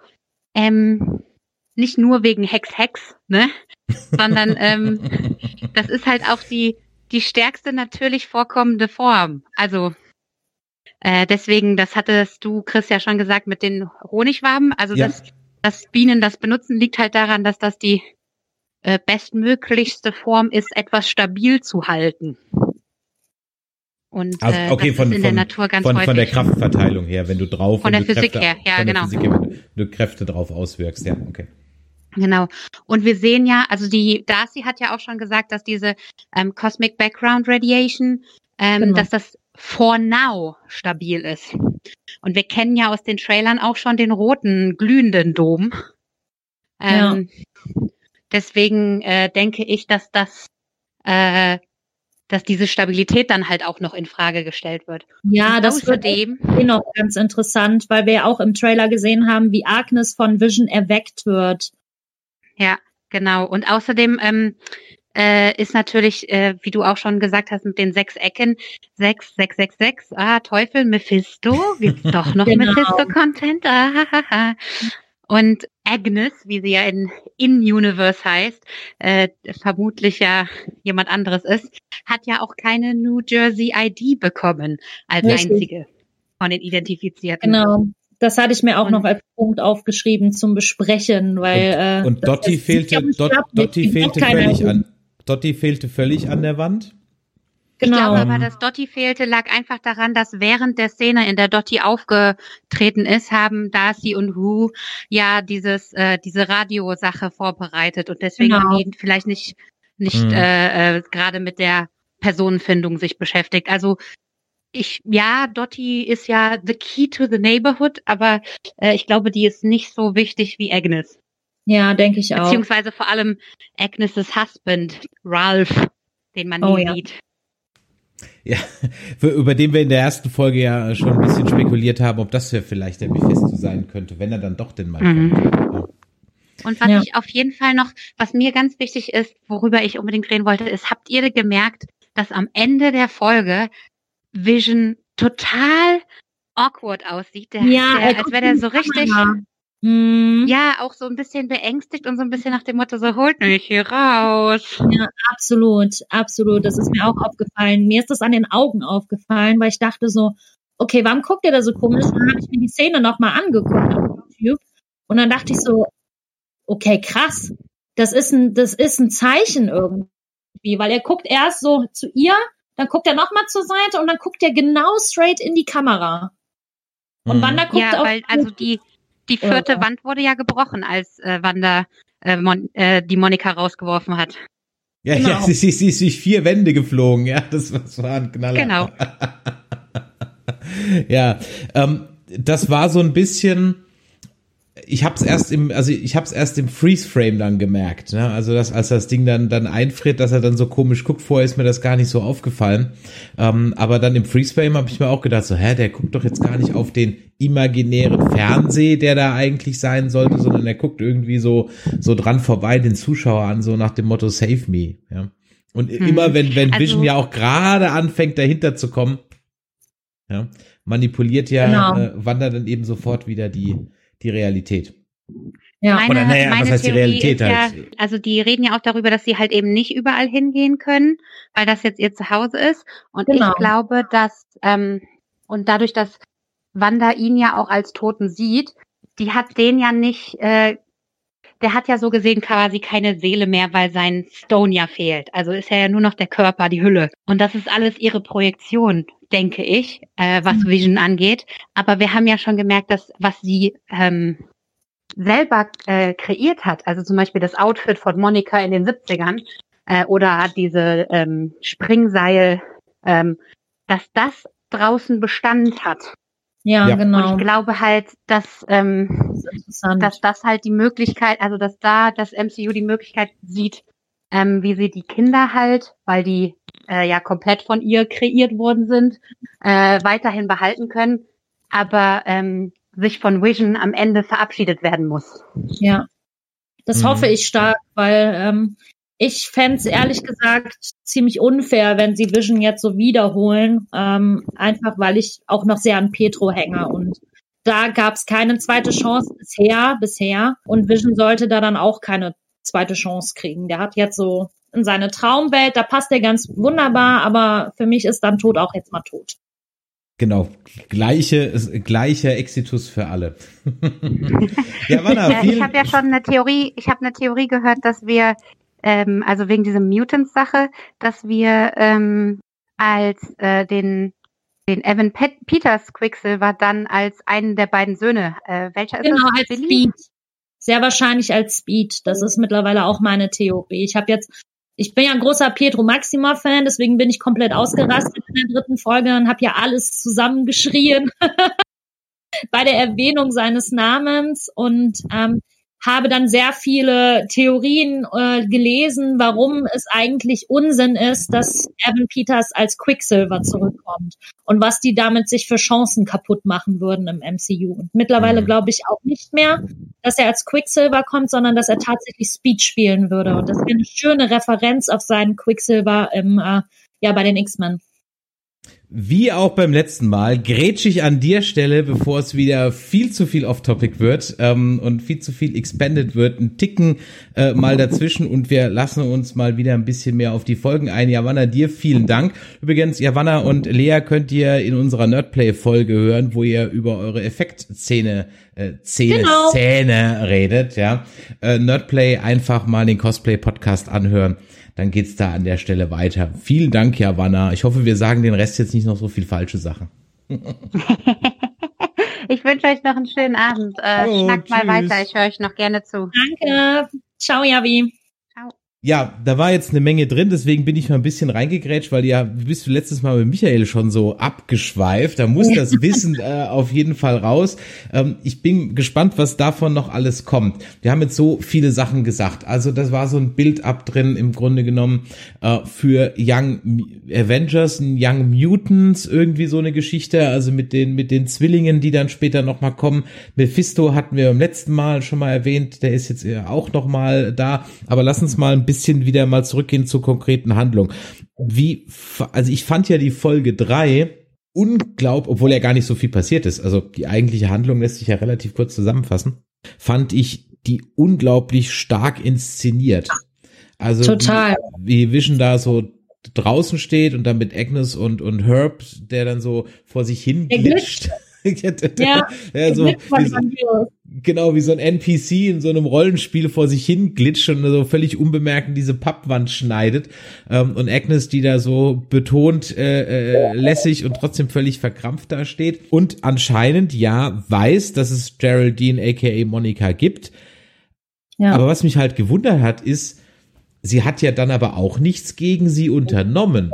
ähm, nicht nur wegen Hex Hex, ne? Sondern ähm, das ist halt auch die die stärkste natürlich vorkommende Form. Also äh, deswegen, das hattest du, Chris, ja schon gesagt mit den Honigwaben. Also ja. dass, dass Bienen das benutzen, liegt halt daran, dass das die äh, bestmöglichste Form ist, etwas stabil zu halten. Und also, okay, das von, ist in von, der Natur ganz von, von der Kraftverteilung her, wenn du drauf von der Physik Kräfte, her, ja von genau. Physik her, wenn du Kräfte drauf auswirkst, ja, okay. Genau. Und wir sehen ja, also die Darcy hat ja auch schon gesagt, dass diese ähm, Cosmic Background Radiation, ähm, genau. dass das for now stabil ist. Und wir kennen ja aus den Trailern auch schon den roten, glühenden Dom. Ähm, ja. Deswegen äh, denke ich, dass das, äh, dass diese Stabilität dann halt auch noch in Frage gestellt wird. Ja, Und das wird eh noch ganz interessant, weil wir ja auch im Trailer gesehen haben, wie Agnes von Vision erweckt wird. Ja, genau. Und außerdem ähm, äh, ist natürlich, äh, wie du auch schon gesagt hast, mit den sechs Ecken, sechs, sechs, sechs, sechs, ah, Teufel, Mephisto, gibt's doch noch genau. Mephisto-Content, ah, Und Agnes, wie sie ja in In-Universe heißt, äh, vermutlich ja jemand anderes ist, hat ja auch keine New Jersey ID bekommen als Richtig. einzige von den Identifizierten. Genau. Das hatte ich mir auch und, noch als Punkt aufgeschrieben zum Besprechen, weil und, und äh, Dotti fehlte, Dot, Dotti fehlte völlig an, Dotti fehlte völlig an der Wand. Genau. Ich glaube aber, dass Dotti fehlte, lag einfach daran, dass während der Szene, in der Dotti aufgetreten ist, haben Darcy und Wu ja dieses äh, diese Radiosache vorbereitet und deswegen genau. haben die vielleicht nicht nicht mhm. äh, äh, gerade mit der Personenfindung sich beschäftigt. Also ich, ja, Dottie ist ja the key to the neighborhood, aber äh, ich glaube, die ist nicht so wichtig wie Agnes. Ja, denke ich auch. Beziehungsweise vor allem Agnes' Husband, Ralph, den man oh, nie ja. sieht. Ja, für, über den wir in der ersten Folge ja schon ein bisschen spekuliert haben, ob das ja vielleicht der Mephisto sein könnte, wenn er dann doch den mal mhm. kommt. Und was ja. ich auf jeden Fall noch, was mir ganz wichtig ist, worüber ich unbedingt reden wollte, ist, habt ihr gemerkt, dass am Ende der Folge Vision total awkward aussieht. Der, ja, der, als wäre der so richtig. Mhm. Ja, auch so ein bisschen beängstigt und so ein bisschen nach dem Motto, so holt mich hier raus. Ja, absolut, absolut. Das ist mir auch aufgefallen. Mir ist das an den Augen aufgefallen, weil ich dachte so, okay, warum guckt ihr da so komisch? Dann habe ich mir die Szene nochmal angeguckt auf YouTube. Und dann dachte ich so, okay, krass. Das ist ein, das ist ein Zeichen irgendwie, weil er guckt erst so zu ihr dann guckt er nochmal zur Seite und dann guckt er genau straight in die Kamera. Und mhm. Wanda guckt ja, weil also die die vierte ja. Wand wurde ja gebrochen, als äh, Wanda äh, Mon äh, die Monika rausgeworfen hat. Ja, genau. ja, sie, sie, sie ist durch vier Wände geflogen, ja, das, das war ein Knaller. Genau. ja, ähm, das war so ein bisschen, ich habe es erst im, also ich habe es erst im Freeze Frame dann gemerkt, ne? Also dass als das Ding dann dann einfriert, dass er dann so komisch guckt. Vorher ist mir das gar nicht so aufgefallen, ähm, aber dann im Freeze Frame habe ich mir auch gedacht, so hä, der guckt doch jetzt gar nicht auf den imaginären Fernseh, der da eigentlich sein sollte, sondern er guckt irgendwie so so dran vorbei den Zuschauer an, so nach dem Motto Save Me, ja. Und hm. immer wenn wenn Vision also, ja auch gerade anfängt dahinter zu kommen, ja, manipuliert ja genau. äh, Wanda dann eben sofort wieder die die Realität. Ja, meine, Oder, naja, meine was heißt Theorie die Realität ist halt? ja, also die reden ja auch darüber, dass sie halt eben nicht überall hingehen können, weil das jetzt ihr Zuhause ist. Und genau. ich glaube, dass, ähm, und dadurch, dass Wanda ihn ja auch als Toten sieht, die hat den ja nicht, äh, der hat ja so gesehen quasi keine Seele mehr, weil sein Stone ja fehlt. Also ist er ja nur noch der Körper, die Hülle. Und das ist alles ihre Projektion denke ich, äh, was mhm. Vision angeht. Aber wir haben ja schon gemerkt, dass was sie ähm, selber äh, kreiert hat, also zum Beispiel das Outfit von Monika in den 70ern äh, oder diese ähm, Springseil, ähm, dass das draußen Bestand hat. Ja, ja, genau. Und ich glaube halt, dass, ähm, das dass das halt die Möglichkeit, also dass da das MCU die Möglichkeit sieht, ähm, wie sie die Kinder halt, weil die äh, ja komplett von ihr kreiert worden sind, äh, weiterhin behalten können, aber ähm, sich von Vision am Ende verabschiedet werden muss. Ja, das mhm. hoffe ich stark, weil ähm, ich fände ehrlich gesagt ziemlich unfair, wenn sie Vision jetzt so wiederholen, ähm, einfach weil ich auch noch sehr an Petro hänge und da gab es keine zweite Chance bisher, bisher und Vision sollte da dann auch keine zweite Chance kriegen. Der hat jetzt so in seine Traumwelt, da passt er ganz wunderbar, aber für mich ist dann Tod auch jetzt mal tot. Genau, gleiche, gleicher Exitus für alle. ja, Wanna, ja, ich habe ja schon eine Theorie, ich habe eine Theorie gehört, dass wir, ähm, also wegen dieser Mutants-Sache, dass wir ähm, als äh, den den Evan Pet Peters Quicksilver dann als einen der beiden Söhne, äh, welcher genau, ist das? Als Speed. Sehr wahrscheinlich als Speed. Das ist mittlerweile auch meine Theorie. Ich habe jetzt, ich bin ja ein großer Pietro Maxima-Fan, deswegen bin ich komplett ausgerastet in der dritten Folge und habe ja alles zusammengeschrien bei der Erwähnung seines Namens. Und ähm, habe dann sehr viele Theorien äh, gelesen, warum es eigentlich Unsinn ist, dass Evan Peters als Quicksilver zurückkommt und was die damit sich für Chancen kaputt machen würden im MCU. Und mittlerweile mhm. glaube ich auch nicht mehr, dass er als Quicksilver kommt, sondern dass er tatsächlich Speed spielen würde. Und das wäre eine schöne Referenz auf seinen Quicksilver im, äh, ja, bei den X-Men. Wie auch beim letzten Mal grätsch ich an dir Stelle, bevor es wieder viel zu viel off-topic wird ähm, und viel zu viel expanded wird, ein Ticken äh, mal dazwischen und wir lassen uns mal wieder ein bisschen mehr auf die Folgen ein. Javanna, dir vielen Dank. Übrigens, Javanna und Lea könnt ihr in unserer Nerdplay-Folge hören, wo ihr über eure Effektszene äh, Szene, genau. Szene redet, ja. Äh, Nerdplay einfach mal den Cosplay-Podcast anhören dann geht's da an der Stelle weiter. Vielen Dank, Javanna. Ich hoffe, wir sagen den Rest jetzt nicht noch so viel falsche Sachen. ich wünsche euch noch einen schönen Abend. Äh, oh, schnackt mal weiter. Ich höre euch noch gerne zu. Danke. Ciao, Javi. Ja, da war jetzt eine Menge drin, deswegen bin ich mal ein bisschen reingegrätscht, weil ja, du bist letztes Mal mit Michael schon so abgeschweift. Da muss das Wissen äh, auf jeden Fall raus. Ähm, ich bin gespannt, was davon noch alles kommt. Wir haben jetzt so viele Sachen gesagt. Also das war so ein Bild-up drin, im Grunde genommen, äh, für Young Avengers, Young Mutants, irgendwie so eine Geschichte, also mit den, mit den Zwillingen, die dann später nochmal kommen. Mephisto hatten wir beim letzten Mal schon mal erwähnt, der ist jetzt auch nochmal da. Aber lass uns mal ein bisschen bisschen wieder mal zurückgehen zur konkreten Handlung. Wie, also ich fand ja die Folge drei unglaublich, obwohl ja gar nicht so viel passiert ist. Also die eigentliche Handlung lässt sich ja relativ kurz zusammenfassen. Fand ich die unglaublich stark inszeniert. Also Total. Wie, wie Vision da so draußen steht und dann mit Agnes und, und Herb, der dann so vor sich hin glitscht. ja, ja so, wie so, genau wie so ein NPC in so einem Rollenspiel vor sich hin glitscht und so völlig unbemerkt in diese Pappwand schneidet ähm, und Agnes, die da so betont äh, äh, lässig und trotzdem völlig verkrampft da steht und anscheinend ja weiß, dass es Geraldine aka Monika gibt. Ja. Aber was mich halt gewundert hat, ist, sie hat ja dann aber auch nichts gegen sie unternommen.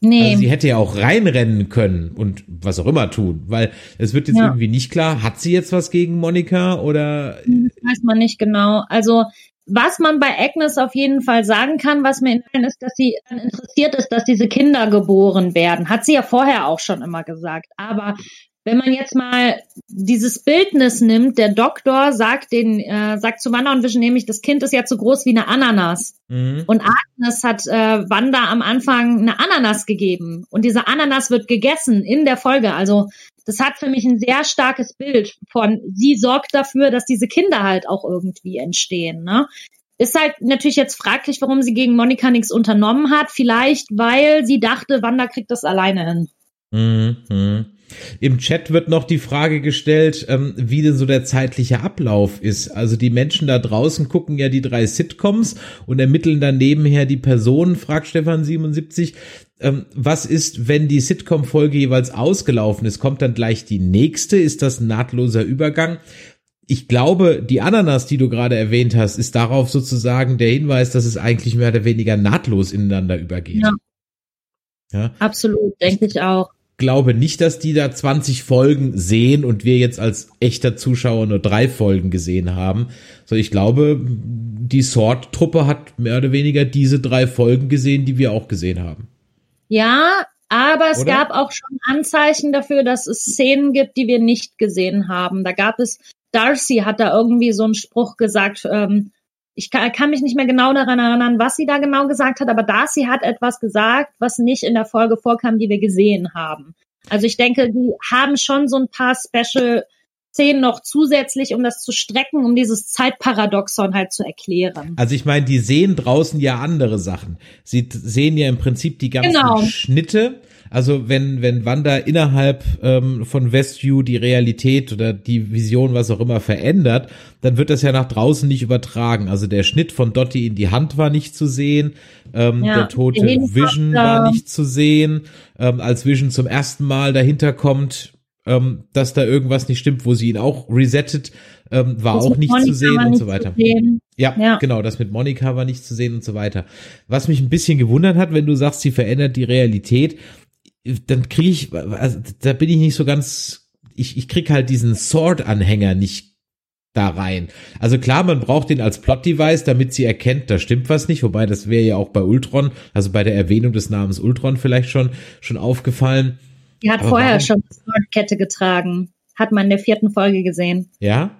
Nee. Also sie hätte ja auch reinrennen können und was auch immer tun, weil es wird jetzt ja. irgendwie nicht klar, hat sie jetzt was gegen Monika oder? Das weiß man nicht genau. Also was man bei Agnes auf jeden Fall sagen kann, was mir in ist, dass sie interessiert ist, dass diese Kinder geboren werden. Hat sie ja vorher auch schon immer gesagt. Aber wenn man jetzt mal dieses Bildnis nimmt, der Doktor sagt den, äh, sagt zu Wanda und Vision nämlich, das Kind ist ja so groß wie eine Ananas. Mhm. Und Agnes hat äh, Wanda am Anfang eine Ananas gegeben. Und diese Ananas wird gegessen in der Folge. Also das hat für mich ein sehr starkes Bild von, sie sorgt dafür, dass diese Kinder halt auch irgendwie entstehen. Ne? Ist halt natürlich jetzt fraglich, warum sie gegen Monika nichts unternommen hat. Vielleicht, weil sie dachte, Wanda kriegt das alleine hin. Mhm. Im Chat wird noch die Frage gestellt, ähm, wie denn so der zeitliche Ablauf ist. Also die Menschen da draußen gucken ja die drei Sitcoms und ermitteln dann nebenher die Personen, fragt Stefan 77. Ähm, was ist, wenn die Sitcom-Folge jeweils ausgelaufen ist? Kommt dann gleich die nächste? Ist das ein nahtloser Übergang? ich glaube, die Ananas, die du gerade erwähnt hast, ist darauf sozusagen der Hinweis, dass es eigentlich mehr oder weniger nahtlos ineinander übergeht. Ja. ja? Absolut, denke ich auch glaube nicht, dass die da 20 Folgen sehen und wir jetzt als echter Zuschauer nur drei Folgen gesehen haben. So, ich glaube, die Sword-Truppe hat mehr oder weniger diese drei Folgen gesehen, die wir auch gesehen haben. Ja, aber es Oder? gab auch schon Anzeichen dafür, dass es Szenen gibt, die wir nicht gesehen haben. Da gab es, Darcy hat da irgendwie so einen Spruch gesagt, ähm, ich kann, kann, mich nicht mehr genau daran erinnern, was sie da genau gesagt hat, aber Darcy hat etwas gesagt, was nicht in der Folge vorkam, die wir gesehen haben. Also ich denke, die haben schon so ein paar Special Szenen noch zusätzlich, um das zu strecken, um dieses Zeitparadoxon halt zu erklären. Also ich meine, die sehen draußen ja andere Sachen. Sie sehen ja im Prinzip die ganzen genau. Schnitte also wenn, wenn Wanda innerhalb ähm, von Westview die Realität oder die Vision, was auch immer, verändert, dann wird das ja nach draußen nicht übertragen. Also der Schnitt von Dottie in die Hand war nicht zu sehen, ähm, ja, der tote Vision war nicht zu sehen. Ähm, als Vision zum ersten Mal dahinter kommt, ähm, dass da irgendwas nicht stimmt, wo sie ihn auch resettet, ähm, war das auch nicht Monika zu sehen und so weiter. Ja, ja, genau, das mit Monika war nicht zu sehen und so weiter. Was mich ein bisschen gewundert hat, wenn du sagst, sie verändert die Realität, dann kriege ich, also, da bin ich nicht so ganz, ich, ich krieg halt diesen Sword-Anhänger nicht da rein. Also klar, man braucht den als Plot-Device, damit sie erkennt, da stimmt was nicht, wobei das wäre ja auch bei Ultron, also bei der Erwähnung des Namens Ultron vielleicht schon, schon aufgefallen. Die hat Aber vorher warum? schon eine Kette getragen. Hat man in der vierten Folge gesehen. Ja?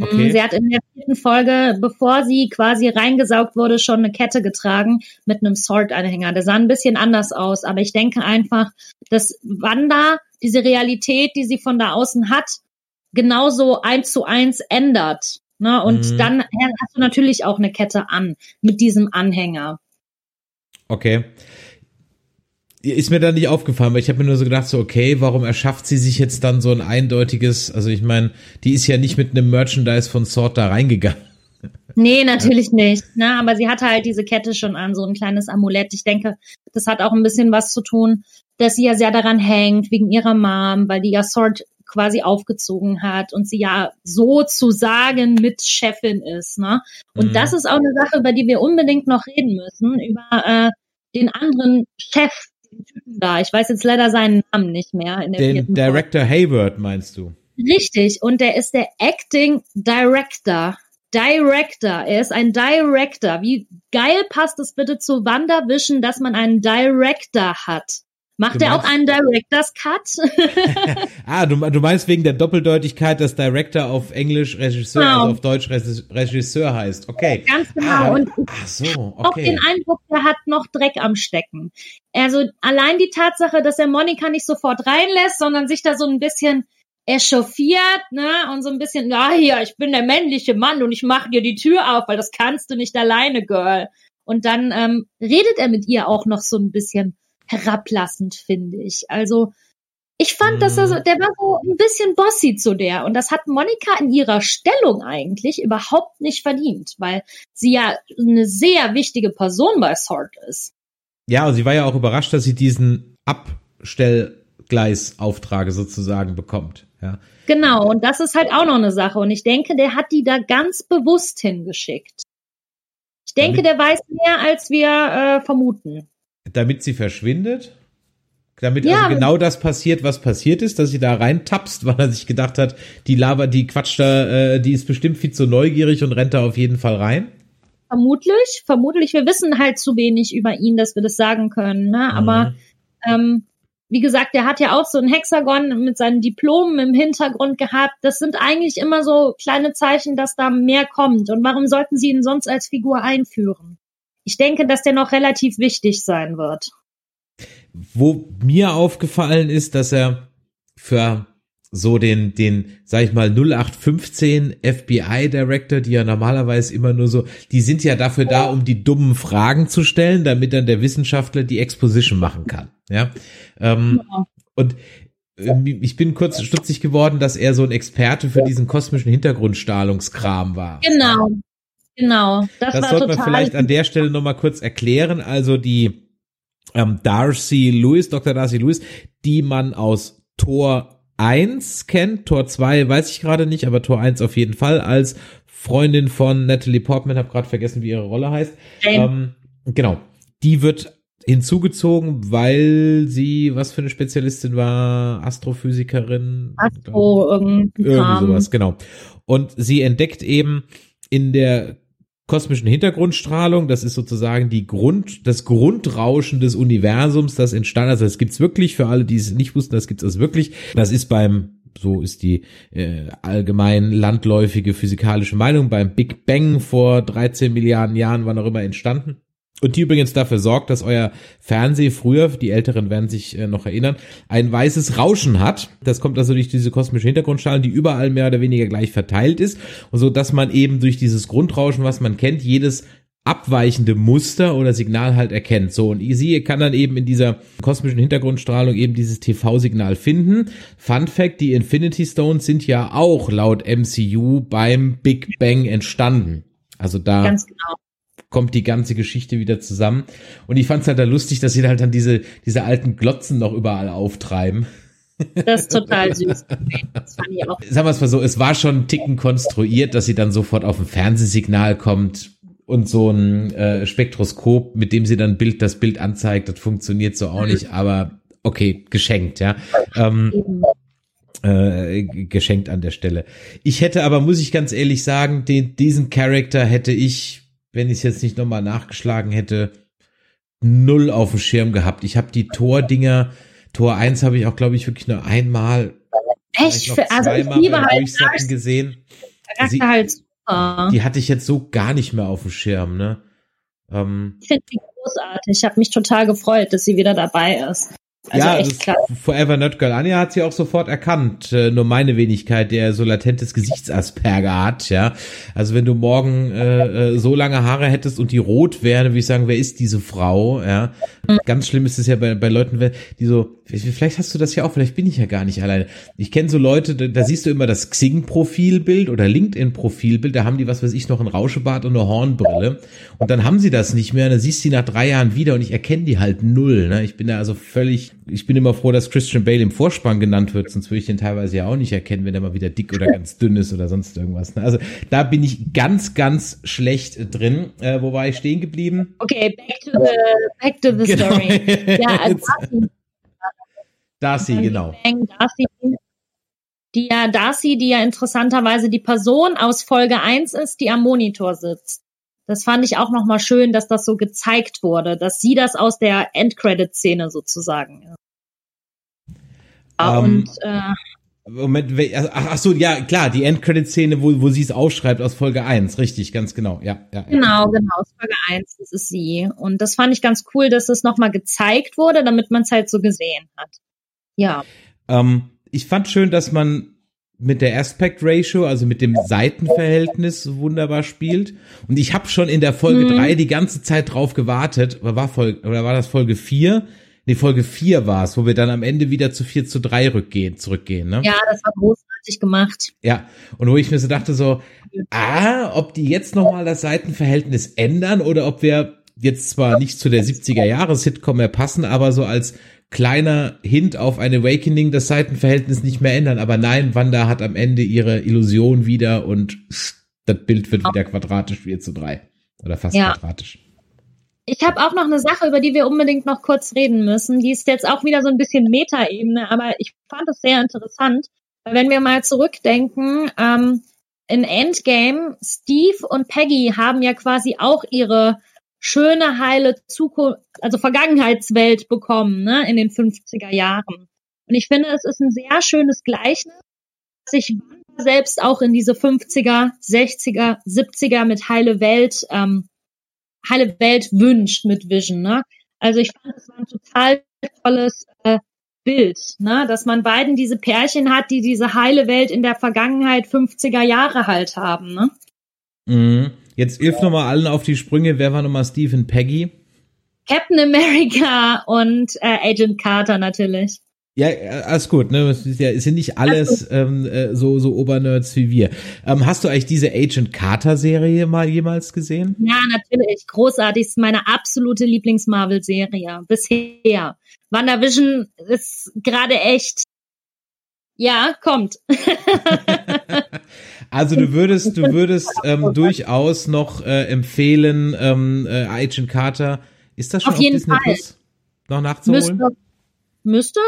Okay. Sie hat in der vierten Folge, bevor sie quasi reingesaugt wurde, schon eine Kette getragen mit einem Sword-Anhänger. Der sah ein bisschen anders aus, aber ich denke einfach, dass Wanda diese Realität, die sie von da außen hat, genauso eins zu eins ändert. Ne? Und mhm. dann hast du natürlich auch eine Kette an mit diesem Anhänger. Okay. Ist mir da nicht aufgefallen, weil ich habe mir nur so gedacht, so okay, warum erschafft sie sich jetzt dann so ein eindeutiges, also ich meine, die ist ja nicht mit einem Merchandise von Sword da reingegangen. Nee, natürlich nicht. Ne? Aber sie hatte halt diese Kette schon an, so ein kleines Amulett. Ich denke, das hat auch ein bisschen was zu tun, dass sie ja sehr daran hängt, wegen ihrer Mom, weil die ja Sword quasi aufgezogen hat und sie ja sozusagen mit Chefin ist. Ne? Und mhm. das ist auch eine Sache, über die wir unbedingt noch reden müssen, über äh, den anderen Chef da. Ich weiß jetzt leider seinen Namen nicht mehr. Den Director. Hayward meinst du? Richtig. Und der ist der Acting Director. Director. Er ist ein Director. Wie geil passt es bitte zu WandaVision, dass man einen Director hat? Macht er auch einen Director's Cut? ah, du, du meinst wegen der Doppeldeutigkeit, dass Director auf Englisch Regisseur, genau. also auf Deutsch Regisseur heißt. Okay. Ganz genau. Ah, und ach so, okay. auch den Eindruck, der hat noch Dreck am Stecken. Also allein die Tatsache, dass er Monika nicht sofort reinlässt, sondern sich da so ein bisschen echauffiert, ne, und so ein bisschen, ja, hier, ich bin der männliche Mann und ich mache dir die Tür auf, weil das kannst du nicht alleine, Girl. Und dann ähm, redet er mit ihr auch noch so ein bisschen herablassend, finde ich. Also ich fand, dass er so, mhm. der war so ein bisschen bossy zu der. Und das hat Monika in ihrer Stellung eigentlich überhaupt nicht verdient, weil sie ja eine sehr wichtige Person bei Sword ist. Ja, und sie war ja auch überrascht, dass sie diesen Abstellgleisauftrag sozusagen bekommt. Ja. Genau, und das ist halt auch noch eine Sache. Und ich denke, der hat die da ganz bewusst hingeschickt. Ich denke, der weiß mehr, als wir äh, vermuten damit sie verschwindet? Damit ja, also genau das passiert, was passiert ist, dass sie da reintapst, weil er sich gedacht hat, die Lava, die quatscht da, äh, die ist bestimmt viel zu neugierig und rennt da auf jeden Fall rein. Vermutlich, vermutlich. Wir wissen halt zu wenig über ihn, dass wir das sagen können. Ne? Aber mhm. ähm, wie gesagt, der hat ja auch so ein Hexagon mit seinen Diplomen im Hintergrund gehabt. Das sind eigentlich immer so kleine Zeichen, dass da mehr kommt. Und warum sollten sie ihn sonst als Figur einführen? Ich denke, dass der noch relativ wichtig sein wird. Wo mir aufgefallen ist, dass er für so den, den, sag ich mal, 0815 FBI Director, die ja normalerweise immer nur so, die sind ja dafür da, um die dummen Fragen zu stellen, damit dann der Wissenschaftler die Exposition machen kann. Ja. Ähm, ja. Und ähm, ich bin kurz stutzig geworden, dass er so ein Experte für diesen kosmischen Hintergrundstrahlungskram war. Genau, Genau. Das, das sollte man vielleicht an der Stelle nochmal kurz erklären. Also die ähm, Darcy Lewis, Dr. Darcy Lewis, die man aus Tor 1 kennt, Tor 2 weiß ich gerade nicht, aber Tor 1 auf jeden Fall als Freundin von Natalie Portman, habe gerade vergessen, wie ihre Rolle heißt. Ähm, genau. Die wird hinzugezogen, weil sie was für eine Spezialistin war, Astrophysikerin. Astro, irgendwie sowas, genau. Und sie entdeckt eben in der kosmischen Hintergrundstrahlung. Das ist sozusagen die Grund, das Grundrauschen des Universums, das entstanden. Also das gibt's wirklich für alle, die es nicht wussten, das gibt's also wirklich. Das ist beim so ist die äh, allgemein landläufige physikalische Meinung beim Big Bang vor 13 Milliarden Jahren, wann auch immer entstanden. Und die übrigens dafür sorgt, dass euer Fernseh früher, die Älteren werden sich äh, noch erinnern, ein weißes Rauschen hat. Das kommt also durch diese kosmische Hintergrundstrahlen, die überall mehr oder weniger gleich verteilt ist. Und so, dass man eben durch dieses Grundrauschen, was man kennt, jedes abweichende Muster oder Signal halt erkennt. So, und sie kann dann eben in dieser kosmischen Hintergrundstrahlung eben dieses TV-Signal finden. Fun Fact, die Infinity Stones sind ja auch laut MCU beim Big Bang entstanden. Also da Ganz genau kommt die ganze Geschichte wieder zusammen. Und ich fand es halt da lustig, dass sie halt dann diese, diese alten Glotzen noch überall auftreiben. Das ist total süß. Das fand ich auch. Sagen wir es mal so, es war schon ein Ticken konstruiert, dass sie dann sofort auf ein Fernsehsignal kommt und so ein äh, Spektroskop, mit dem sie dann Bild, das Bild anzeigt, das funktioniert so auch nicht, aber okay, geschenkt, ja. Ähm, äh, geschenkt an der Stelle. Ich hätte aber, muss ich ganz ehrlich sagen, den, diesen Charakter hätte ich, wenn ich es jetzt nicht nochmal nachgeschlagen hätte, null auf dem Schirm gehabt. Ich habe die Tor-Dinger, Tor 1 habe ich auch, glaube ich, wirklich nur einmal, Echt? Noch also ich liebe halt gesehen. Sie, halt super. Die hatte ich jetzt so gar nicht mehr auf dem Schirm, ne? Ähm, ich finde die großartig. Ich habe mich total gefreut, dass sie wieder dabei ist. Also ja, echt klar. Forever Not Girl Anja hat sie auch sofort erkannt. Äh, nur meine Wenigkeit, der so latentes Gesichtsasperger hat, ja. Also wenn du morgen äh, äh, so lange Haare hättest und die rot wären, würde ich sagen, wer ist diese Frau, ja. Mhm. Ganz schlimm ist es ja bei, bei Leuten, die so, vielleicht hast du das ja auch, vielleicht bin ich ja gar nicht alleine. Ich kenne so Leute, da, da, siehst du immer das Xing-Profilbild oder LinkedIn-Profilbild, da haben die, was weiß ich, noch ein Rauschebart und eine Hornbrille. Und dann haben sie das nicht mehr, und dann siehst du die nach drei Jahren wieder und ich erkenne die halt null. Ne? Ich bin da also völlig ich bin immer froh, dass Christian Bale im Vorspann genannt wird, sonst würde ich den teilweise ja auch nicht erkennen, wenn er mal wieder dick oder ganz dünn ist oder sonst irgendwas. Ne? Also da bin ich ganz, ganz schlecht drin. Äh, wo war ich stehen geblieben? Okay, back to the, back to the genau. story. ja, also Darcy. Genau. Darcy, die ja, Darcy, die ja interessanterweise die Person aus Folge 1 ist, die am Monitor sitzt. Das fand ich auch nochmal schön, dass das so gezeigt wurde, dass sie das aus der Endcredit-Szene sozusagen. Ja. Um, ähm, und äh, Moment, also, ach, ach so, ja, klar, die Endcredit-Szene, wo, wo sie es aufschreibt aus Folge 1, richtig, ganz genau, ja, ja. Genau, genau, aus Folge 1, das ist sie. Und das fand ich ganz cool, dass es nochmal gezeigt wurde, damit man es halt so gesehen hat. Ja. Ähm, ich fand schön, dass man mit der Aspect Ratio, also mit dem Seitenverhältnis wunderbar spielt. Und ich habe schon in der Folge mhm. drei die ganze Zeit drauf gewartet, oder war, Folge, oder war das Folge vier? Nee, Folge vier war es, wo wir dann am Ende wieder zu vier zu drei rückgehen, zurückgehen, ne? Ja, das war großartig gemacht. Ja, und wo ich mir so dachte so, ah, ob die jetzt nochmal das Seitenverhältnis ändern oder ob wir jetzt zwar nicht zu der 70er Jahres Sitcom mehr passen, aber so als kleiner Hint auf ein Awakening das Seitenverhältnis nicht mehr ändern. Aber nein, Wanda hat am Ende ihre Illusion wieder und das Bild wird wieder quadratisch 4 zu 3. Oder fast ja. quadratisch. Ich habe auch noch eine Sache, über die wir unbedingt noch kurz reden müssen. Die ist jetzt auch wieder so ein bisschen Metaebene, aber ich fand es sehr interessant. Wenn wir mal zurückdenken, ähm, in Endgame, Steve und Peggy haben ja quasi auch ihre schöne, heile Zukunft, also Vergangenheitswelt bekommen, ne, in den 50er Jahren. Und ich finde, es ist ein sehr schönes Gleichnis, sich selbst auch in diese 50er, 60er, 70er mit heile Welt, ähm, heile Welt wünscht mit Vision, ne? Also ich fand, es war ein total tolles äh, Bild, ne? dass man beiden diese Pärchen hat, die diese heile Welt in der Vergangenheit 50er Jahre halt haben. Ne? Mhm. Jetzt hilf nochmal allen auf die Sprünge. Wer war nochmal Stephen Peggy? Captain America und äh, Agent Carter natürlich. Ja, alles gut, ne? Es sind nicht alles ähm, äh, so so Obernerds wie wir. Ähm, hast du eigentlich diese Agent Carter Serie mal jemals gesehen? Ja, natürlich. Großartig. Ist meine absolute Lieblings-Marvel-Serie bisher. WandaVision ist gerade echt. Ja, kommt. Also du würdest, du würdest ähm, durchaus noch äh, empfehlen, ähm, äh, Agent Carter. Ist das schon auf, auf jeden Disney Fall. Plus noch nachzuholen? Müsste, müsste.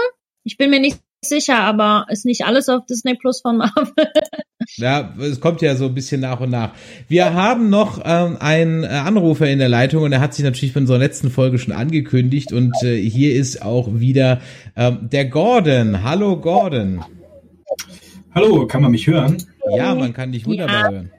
Ich bin mir nicht sicher, aber ist nicht alles auf Disney Plus von Marvel. Ja, es kommt ja so ein bisschen nach und nach. Wir haben noch ähm, einen äh, Anrufer in der Leitung und er hat sich natürlich von unserer letzten Folge schon angekündigt und äh, hier ist auch wieder ähm, der Gordon. Hallo Gordon. Hallo, kann man mich hören? Ja, man kann dich wunderbar ja. hören.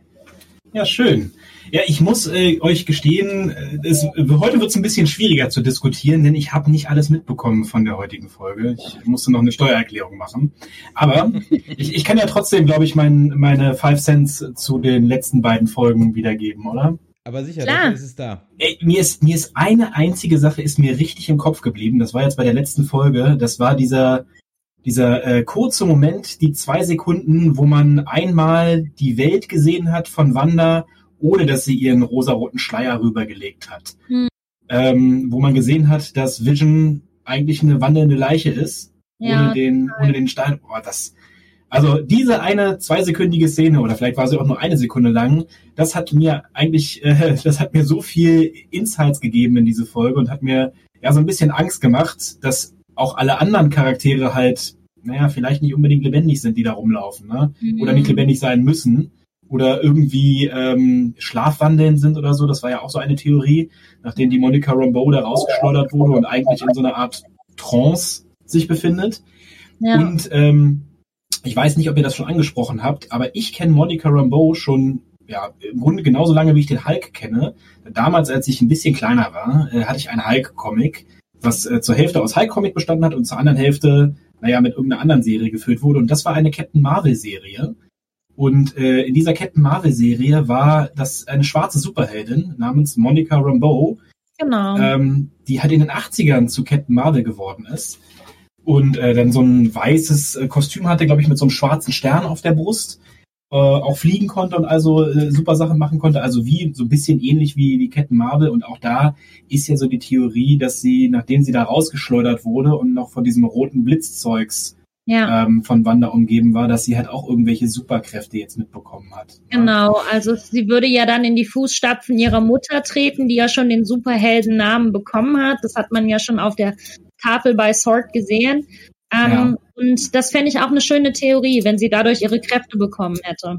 Ja, schön. Ja, ich muss äh, euch gestehen, äh, es, heute wird es ein bisschen schwieriger zu diskutieren, denn ich habe nicht alles mitbekommen von der heutigen Folge. Ich musste noch eine Steuererklärung machen. Aber ich, ich kann ja trotzdem, glaube ich, mein, meine Five Cents zu den letzten beiden Folgen wiedergeben, oder? Aber sicher, dafür ist es da. Ey, mir ist mir ist eine einzige Sache ist mir richtig im Kopf geblieben. Das war jetzt bei der letzten Folge. Das war dieser dieser äh, kurze Moment, die zwei Sekunden, wo man einmal die Welt gesehen hat von Wanda, ohne dass sie ihren rosaroten Schleier rübergelegt hat. Mhm. Ähm, wo man gesehen hat, dass Vision eigentlich eine wandelnde Leiche ist ja, ohne den, ohne den Stein. Boah, das, also diese eine zweisekündige Szene oder vielleicht war sie auch nur eine Sekunde lang, das hat mir eigentlich, äh, das hat mir so viel Insights gegeben in diese Folge und hat mir ja so ein bisschen Angst gemacht, dass auch alle anderen Charaktere halt, naja, vielleicht nicht unbedingt lebendig sind, die da rumlaufen, ne? Mhm. Oder nicht lebendig sein müssen. Oder irgendwie ähm, schlafwandeln sind oder so. Das war ja auch so eine Theorie, nachdem die Monica Rambeau da rausgeschleudert wurde und eigentlich in so einer Art Trance sich befindet. Ja. Und ähm, ich weiß nicht, ob ihr das schon angesprochen habt, aber ich kenne Monica Rambeau schon ja, im Grunde genauso lange, wie ich den Hulk kenne. Damals, als ich ein bisschen kleiner war, äh, hatte ich einen Hulk-Comic, was äh, zur Hälfte aus Hulk-Comic bestanden hat und zur anderen Hälfte, naja, mit irgendeiner anderen Serie gefüllt wurde. Und das war eine Captain Marvel-Serie. Und äh, in dieser Captain Marvel-Serie war das eine schwarze Superheldin namens Monica Rambeau. Genau. Ähm, die halt in den 80ern zu Captain Marvel geworden ist und äh, dann so ein weißes äh, Kostüm hatte, glaube ich, mit so einem schwarzen Stern auf der Brust. Äh, auch fliegen konnte und also äh, super Sachen machen konnte, also wie so ein bisschen ähnlich wie wie Captain Marvel und auch da ist ja so die Theorie, dass sie nachdem sie da rausgeschleudert wurde und noch von diesem roten Blitzzeugs ja. ähm, von Wanda umgeben war, dass sie halt auch irgendwelche Superkräfte jetzt mitbekommen hat. Genau, also sie würde ja dann in die Fußstapfen ihrer Mutter treten, die ja schon den Superheldennamen bekommen hat. Das hat man ja schon auf der Tafel bei Sword gesehen. Ähm, ja. Und das fände ich auch eine schöne Theorie, wenn sie dadurch ihre Kräfte bekommen hätte.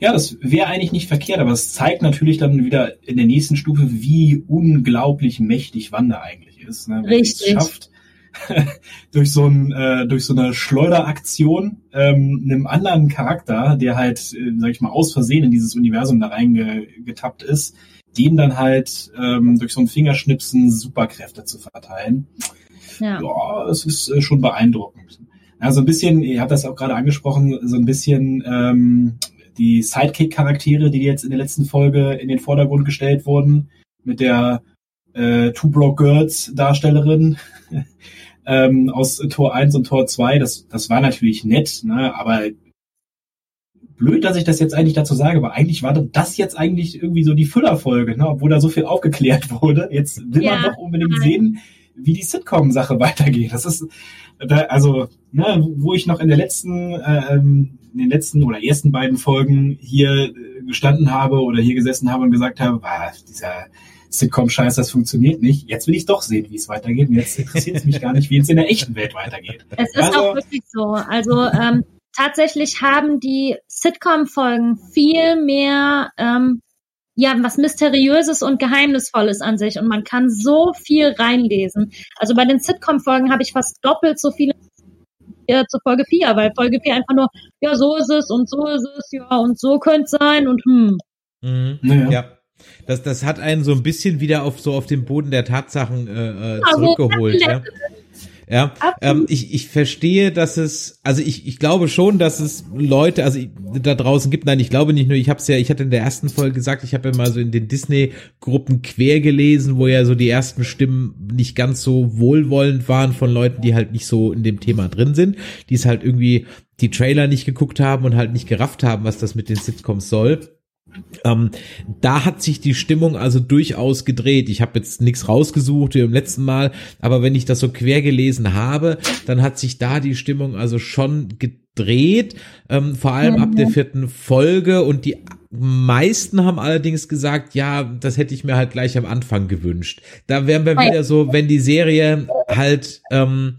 Ja, das wäre eigentlich nicht verkehrt, aber es zeigt natürlich dann wieder in der nächsten Stufe, wie unglaublich mächtig Wanda eigentlich ist. Ne? Wenn Richtig. Es schafft, durch so ein äh, durch so eine Schleuderaktion ähm, einem anderen Charakter, der halt, äh, sag ich mal, aus Versehen in dieses Universum da reingetappt ist, dem dann halt ähm, durch so ein Fingerschnipsen Superkräfte zu verteilen. Ja, ja es ist äh, schon beeindruckend. Ja, so ein bisschen, ihr habt das auch gerade angesprochen, so ein bisschen ähm, die Sidekick-Charaktere, die jetzt in der letzten Folge in den Vordergrund gestellt wurden, mit der äh, Two Broke Girls Darstellerin ähm, aus Tor 1 und Tor 2. Das, das war natürlich nett, ne? aber blöd, dass ich das jetzt eigentlich dazu sage, aber eigentlich war das jetzt eigentlich irgendwie so die Füllerfolge, ne? obwohl da so viel aufgeklärt wurde. Jetzt will ja. man doch unbedingt sehen, wie die Sitcom-Sache weitergeht. Das ist, da, also, ne, wo ich noch in der letzten, äh, in den letzten oder ersten beiden Folgen hier äh, gestanden habe oder hier gesessen habe und gesagt habe, ah, dieser Sitcom-Scheiß, das funktioniert nicht. Jetzt will ich doch sehen, wie es weitergeht. Und jetzt interessiert es mich gar nicht, wie es in der echten Welt weitergeht. Es ist also, auch wirklich so. Also ähm, tatsächlich haben die Sitcom-Folgen viel mehr ähm, ja was Mysteriöses und Geheimnisvolles an sich und man kann so viel reinlesen. Also bei den Sitcom-Folgen habe ich fast doppelt so viele äh, zu Folge 4, weil Folge 4 einfach nur, ja, so ist es und so ist es, ja, und so könnte es sein und hm. Mhm. Ja. ja. Das, das hat einen so ein bisschen wieder auf so auf den Boden der Tatsachen äh, äh zurückgeholt. Ja. Ja, ähm, ich, ich verstehe, dass es, also ich, ich glaube schon, dass es Leute, also ich, da draußen gibt, nein, ich glaube nicht nur, ich habe es ja, ich hatte in der ersten Folge gesagt, ich habe ja mal so in den Disney-Gruppen quer gelesen, wo ja so die ersten Stimmen nicht ganz so wohlwollend waren von Leuten, die halt nicht so in dem Thema drin sind, die es halt irgendwie die Trailer nicht geguckt haben und halt nicht gerafft haben, was das mit den Sitcoms soll. Ähm, da hat sich die Stimmung also durchaus gedreht. Ich habe jetzt nichts rausgesucht wie im letzten Mal, aber wenn ich das so quer gelesen habe, dann hat sich da die Stimmung also schon gedreht, ähm, vor allem ab der vierten Folge und die meisten haben allerdings gesagt, ja, das hätte ich mir halt gleich am Anfang gewünscht. Da wären wir wieder so, wenn die Serie halt ähm,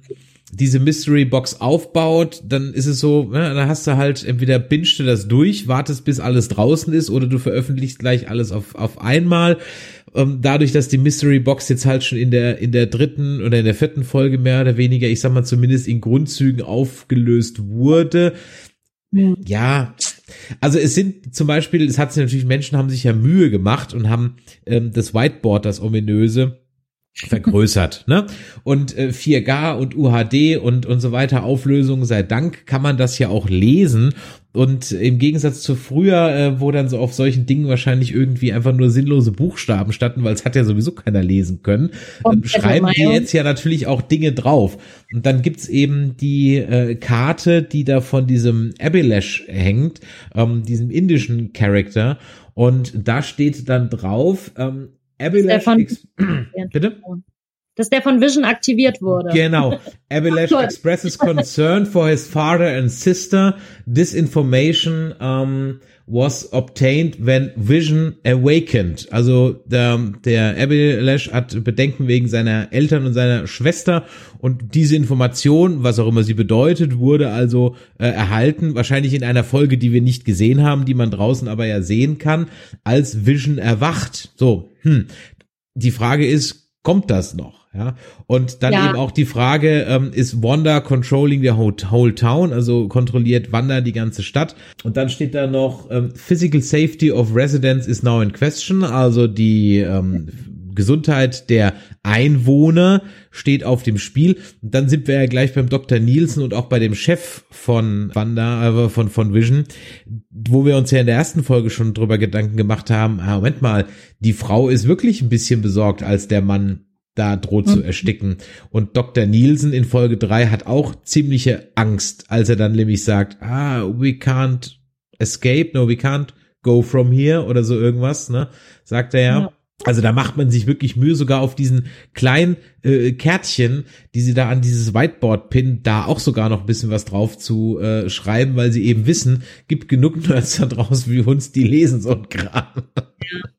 diese Mystery Box aufbaut, dann ist es so, ne, dann hast du halt entweder binst du das durch, wartest bis alles draußen ist oder du veröffentlichst gleich alles auf, auf einmal. Ähm, dadurch, dass die Mystery Box jetzt halt schon in der, in der dritten oder in der vierten Folge mehr oder weniger, ich sag mal zumindest in Grundzügen aufgelöst wurde, ja, also es sind zum Beispiel, es hat sich natürlich, Menschen haben sich ja Mühe gemacht und haben ähm, das Whiteboard, das ominöse, vergrößert, ne? Und äh, 4K und UHD und und so weiter Auflösung sei Dank kann man das ja auch lesen und im Gegensatz zu früher, äh, wo dann so auf solchen Dingen wahrscheinlich irgendwie einfach nur sinnlose Buchstaben standen, weil es hat ja sowieso keiner lesen können, äh, schreiben die jetzt ja natürlich auch Dinge drauf. Und dann gibt's eben die äh, Karte, die da von diesem Abilash hängt, ähm, diesem indischen Charakter. Und da steht dann drauf, ähm, Abilash Bitte? dass der von Vision aktiviert wurde. Genau. Abilash expresses concern for his father and sister. This information um, was obtained when Vision awakened. Also der, der Abilash hat Bedenken wegen seiner Eltern und seiner Schwester und diese Information, was auch immer sie bedeutet, wurde also äh, erhalten, wahrscheinlich in einer Folge, die wir nicht gesehen haben, die man draußen aber ja sehen kann, als Vision erwacht. So, hm. Die Frage ist, kommt das noch? Ja, und dann ja. eben auch die Frage, ähm, ist Wanda controlling the whole, whole town? Also kontrolliert Wanda die ganze Stadt? Und dann steht da noch, ähm, physical safety of residents is now in question. Also die ähm, Gesundheit der Einwohner steht auf dem Spiel. Und dann sind wir ja gleich beim Dr. Nielsen und auch bei dem Chef von Wanda, äh, von, von Vision, wo wir uns ja in der ersten Folge schon drüber Gedanken gemacht haben, ah, Moment mal, die Frau ist wirklich ein bisschen besorgt, als der Mann da droht zu mhm. ersticken. Und Dr. Nielsen in Folge drei hat auch ziemliche Angst, als er dann nämlich sagt, ah, we can't escape, no, we can't go from here oder so irgendwas, ne? Sagt er ja. ja. Also da macht man sich wirklich Mühe, sogar auf diesen kleinen äh, Kärtchen, die sie da an dieses Whiteboard pinnen, da auch sogar noch ein bisschen was drauf zu äh, schreiben, weil sie eben wissen, gibt genug Nerds da draußen wie uns, die lesen so ein Kram. Ja.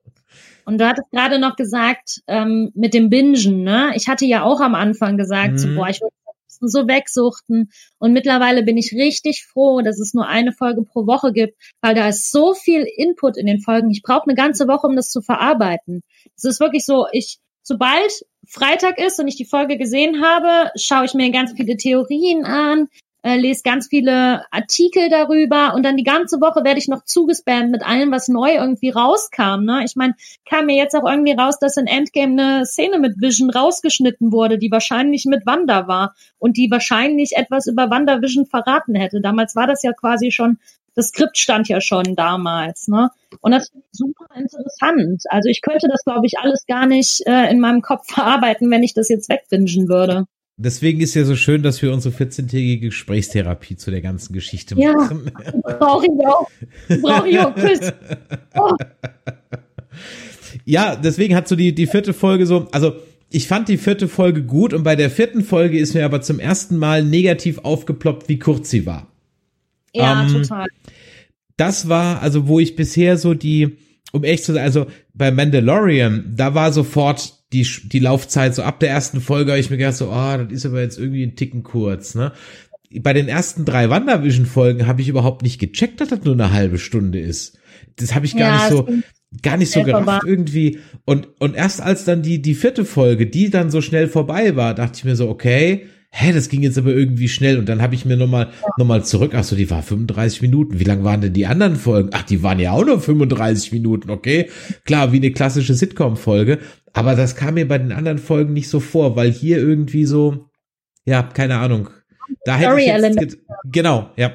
Und du hattest gerade noch gesagt, ähm, mit dem Bingen, ne? Ich hatte ja auch am Anfang gesagt, mhm. so, boah, ich würde so wegsuchten. Und mittlerweile bin ich richtig froh, dass es nur eine Folge pro Woche gibt, weil da ist so viel Input in den Folgen. Ich brauche eine ganze Woche, um das zu verarbeiten. Es ist wirklich so, ich, sobald Freitag ist und ich die Folge gesehen habe, schaue ich mir ganz viele Theorien an, äh, lese ganz viele Artikel darüber und dann die ganze Woche werde ich noch zugespammt mit allem, was neu irgendwie rauskam. Ne? Ich meine, kam mir jetzt auch irgendwie raus, dass in Endgame eine Szene mit Vision rausgeschnitten wurde, die wahrscheinlich mit Wanda war und die wahrscheinlich etwas über Wanda Vision verraten hätte. Damals war das ja quasi schon, das Skript stand ja schon damals. Ne? Und das ist super interessant. Also ich könnte das, glaube ich, alles gar nicht äh, in meinem Kopf verarbeiten, wenn ich das jetzt wegwünschen würde. Deswegen ist ja so schön, dass wir unsere 14-tägige Gesprächstherapie zu der ganzen Geschichte machen. Ja, brauche ich auch. Brauche ich auch. Küss. Oh. Ja, deswegen hat so die, die vierte Folge so, also ich fand die vierte Folge gut und bei der vierten Folge ist mir aber zum ersten Mal negativ aufgeploppt, wie kurz sie war. Ja, ähm, total. Das war, also wo ich bisher so die, um echt zu sein, also bei Mandalorian, da war sofort die, die Laufzeit, so ab der ersten Folge habe ich mir gedacht, so, ah, oh, das ist aber jetzt irgendwie ein Ticken kurz, ne? Bei den ersten drei WandaVision-Folgen habe ich überhaupt nicht gecheckt, dass das nur eine halbe Stunde ist. Das habe ich gar ja, nicht so, gar nicht so gerafft irgendwie. Und, und erst als dann die, die vierte Folge, die dann so schnell vorbei war, dachte ich mir so, okay, hä, das ging jetzt aber irgendwie schnell. Und dann habe ich mir nochmal noch mal zurück, ach so, die war 35 Minuten. Wie lang waren denn die anderen Folgen? Ach, die waren ja auch nur 35 Minuten, okay. Klar, wie eine klassische Sitcom-Folge. Aber das kam mir bei den anderen Folgen nicht so vor, weil hier irgendwie so, ja, keine Ahnung. Da hätte ich jetzt, genau, ja.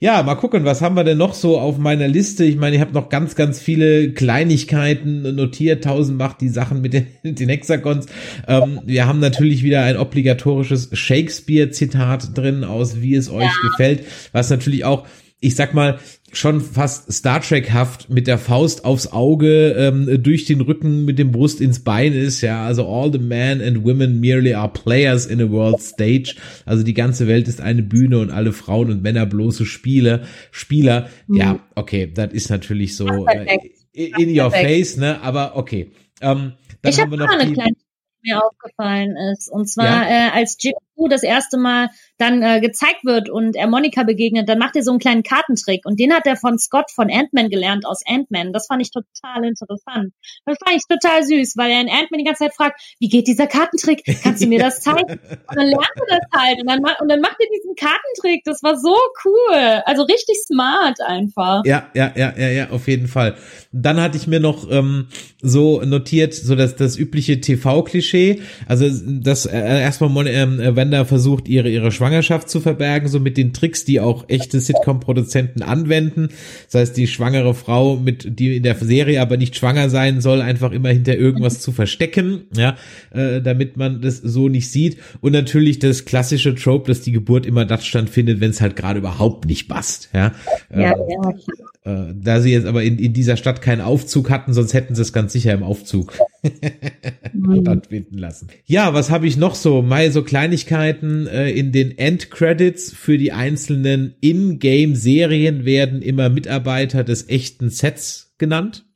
Ja, mal gucken, was haben wir denn noch so auf meiner Liste? Ich meine, ich habe noch ganz, ganz viele Kleinigkeiten notiert. Tausend macht die Sachen mit den, den Hexagons. Ähm, wir haben natürlich wieder ein obligatorisches Shakespeare-Zitat drin aus Wie es euch ja. gefällt, was natürlich auch ich sag mal, schon fast Star Trek-haft mit der Faust aufs Auge, ähm, durch den Rücken mit dem Brust ins Bein ist, ja, also all the men and women merely are players in a world stage, also die ganze Welt ist eine Bühne und alle Frauen und Männer bloße Spiele, Spieler, mhm. ja, okay, das ist natürlich so äh, in your face, ne, aber okay. Ähm, dann ich haben hab wir noch eine kleine mir aufgefallen ist. Und zwar, ja. äh, als Das erste Mal dann äh, gezeigt wird und er Monika begegnet, dann macht er so einen kleinen Kartentrick. Und den hat er von Scott von Ant-Man gelernt aus Ant-Man. Das fand ich total interessant. Das fand ich total süß, weil er in Ant-Man die ganze Zeit fragt, wie geht dieser Kartentrick? Kannst du mir das zeigen? und dann lernt er das halt. Und dann, und dann macht er diesen Kartentrick. Das war so cool. Also richtig smart einfach. Ja, ja, ja, ja, ja, auf jeden Fall. Dann hatte ich mir noch ähm, so notiert, so dass das übliche TV-Klischee. Also das äh, erstmal äh, Wanda versucht, ihre, ihre Schwangerschaft zu verbergen, so mit den Tricks, die auch echte Sitcom-Produzenten anwenden. Das heißt, die schwangere Frau, mit die in der Serie aber nicht schwanger sein soll, einfach immer hinter irgendwas zu verstecken, ja, äh, damit man das so nicht sieht. Und natürlich das klassische Trope, dass die Geburt immer das stattfindet, wenn es halt gerade überhaupt nicht passt, ja. Ja, ähm, ja. Äh, da sie jetzt aber in, in dieser Stadt keinen Aufzug hatten, sonst hätten sie es ganz sicher im Aufzug stattfinden lassen. Ja, was habe ich noch so? Mal so Kleinigkeiten äh, in den Endcredits für die einzelnen In-Game-Serien werden immer Mitarbeiter des echten Sets genannt.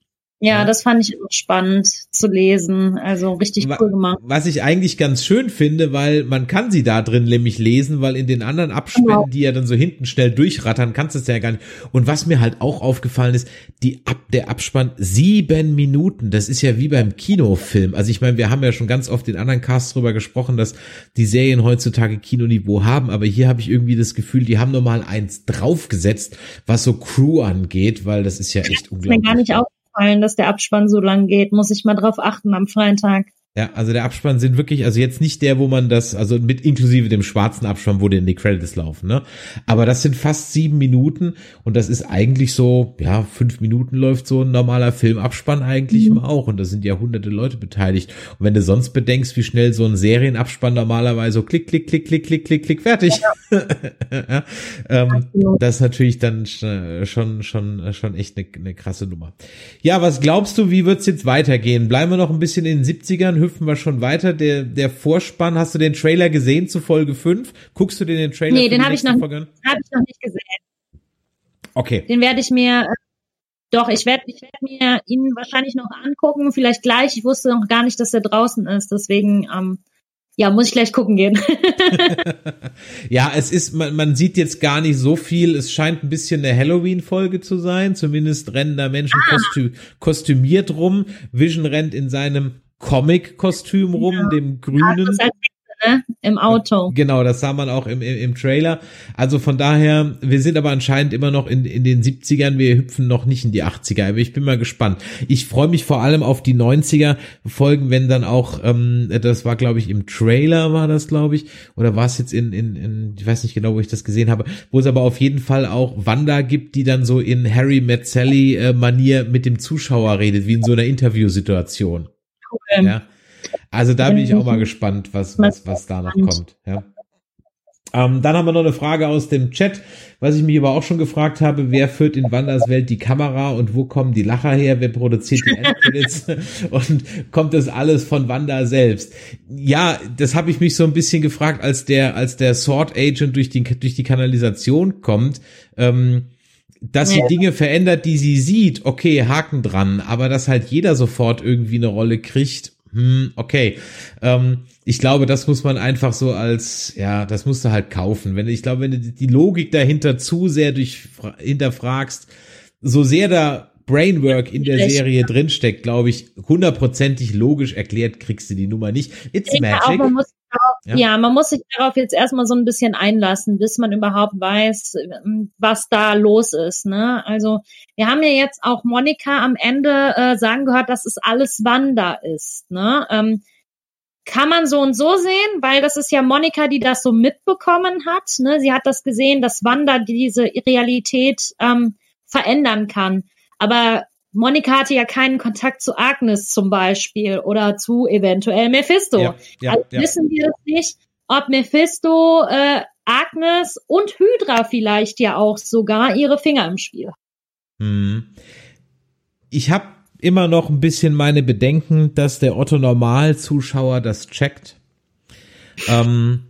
Ja, das fand ich auch spannend zu lesen. Also richtig cool gemacht. Was ich eigentlich ganz schön finde, weil man kann sie da drin nämlich lesen, weil in den anderen Abspänen, Genau. die ja dann so hinten schnell durchrattern, kannst du es ja gar nicht. Und was mir halt auch aufgefallen ist, die Ab der Abspann sieben Minuten, das ist ja wie beim Kinofilm. Also ich meine, wir haben ja schon ganz oft in anderen Casts drüber gesprochen, dass die Serien heutzutage Kinoniveau haben, aber hier habe ich irgendwie das Gefühl, die haben nochmal eins draufgesetzt, was so Crew angeht, weil das ist ja echt Ist mir unglaublich. gar nicht aufgefallen, dass der Abspann so lang geht. Muss ich mal drauf achten am freien Tag. Ja, also der Abspann sind wirklich, also jetzt nicht der, wo man das, also mit inklusive dem schwarzen Abspann, wo denn die Credits laufen, ne? Aber das sind fast sieben Minuten und das ist eigentlich so, ja, fünf Minuten läuft so ein normaler Filmabspann eigentlich immer auch und da sind ja hunderte Leute beteiligt. Und wenn du sonst bedenkst, wie schnell so ein Serienabspann normalerweise so klick, klick, klick, klick, klick, klick, klick, fertig. ja, ähm, Absolut. das ist natürlich dann sch- schon, schon, schon echt eine, eine krasse Nummer. Ja, was glaubst du, wie wird's jetzt weitergehen? Bleiben wir noch ein bisschen in den 70ern, hüpfen wir schon weiter. Der, der Vorspann, hast du den Trailer gesehen zu Folge 5? Guckst du dir den Trailer Nee, den die hab ich noch? Habe ich noch nicht gesehen. Okay. Den werde ich mir, äh, doch, ich werde ich werd mir ihn wahrscheinlich noch angucken, vielleicht gleich. Ich wusste noch gar nicht, dass er draußen ist, deswegen, ähm, ja, muss ich gleich gucken gehen. Ja, es ist, man, man sieht jetzt gar nicht so viel. Es scheint ein bisschen eine Halloween-Folge zu sein. Zumindest rennen da Menschen Ah. kostü kostümiert rum. Vision rennt in seinem Comic-Kostüm rum, dem grünen. Hexe, ne? Im Auto. Genau, das sah man auch im, im, im Trailer. Also von daher, wir sind aber anscheinend immer noch in, in den 70ern, wir hüpfen noch nicht in die 80er, aber ich bin mal gespannt. Ich freue mich vor allem auf die 90er Folgen, wenn dann auch, ähm, das war glaube ich im Trailer war das glaube ich, oder war es jetzt in, in, in, ich weiß nicht genau, wo ich das gesehen habe, wo es aber auf jeden Fall auch Wanda gibt, die dann so in Harry Met Sally äh, Manier mit dem Zuschauer redet, wie in so einer Interviewsituation. Cool. Ja. Also da bin ich auch mal gespannt, was, was, was da noch kommt. Ja. Ähm, dann haben wir noch eine Frage aus dem Chat, was ich mich aber auch schon gefragt habe, wer führt in Wanders Welt die Kamera und wo kommen die Lacher her, wer produziert die Endcredits und kommt das alles von Wanda selbst? Ja, das habe ich mich so ein bisschen gefragt, als der, als der Sword Agent durch die, durch die Kanalisation kommt, ähm, dass sie Ja. Dinge verändert, die sie sieht, okay, Haken dran, aber dass halt jeder sofort irgendwie eine Rolle kriegt, hm, okay. Ähm, ich glaube, das muss man einfach so als, ja, das musst du halt kaufen. Wenn ich glaube, wenn du die Logik dahinter zu sehr durch hinterfragst, so sehr da Brainwork in der. Serie drinsteckt, glaube ich, hundertprozentig logisch erklärt kriegst du die Nummer nicht. It's auch, magic. man muss Ja. ja. man muss sich darauf jetzt erstmal so ein bisschen einlassen, bis man überhaupt weiß, ähm, was da los ist. Ne? Also wir haben ja jetzt auch Monika am Ende äh, sagen gehört, dass es alles Wanda ist. Ne? Ähm, kann man so und so sehen, weil das ist ja Monika, die das so mitbekommen hat. Ne? Sie hat das gesehen, dass Wanda diese Realität ähm, verändern kann. Aber Monika hatte ja keinen Kontakt zu Agnes zum Beispiel oder zu eventuell Mephisto. Ja, ja, also wissen wir es nicht, ob Mephisto, äh, Agnes und Hydra vielleicht ja auch sogar ihre Finger im Spiel. Hm. Ich habe immer noch ein bisschen meine Bedenken, dass der Otto Normal-Zuschauer das checkt. Ähm,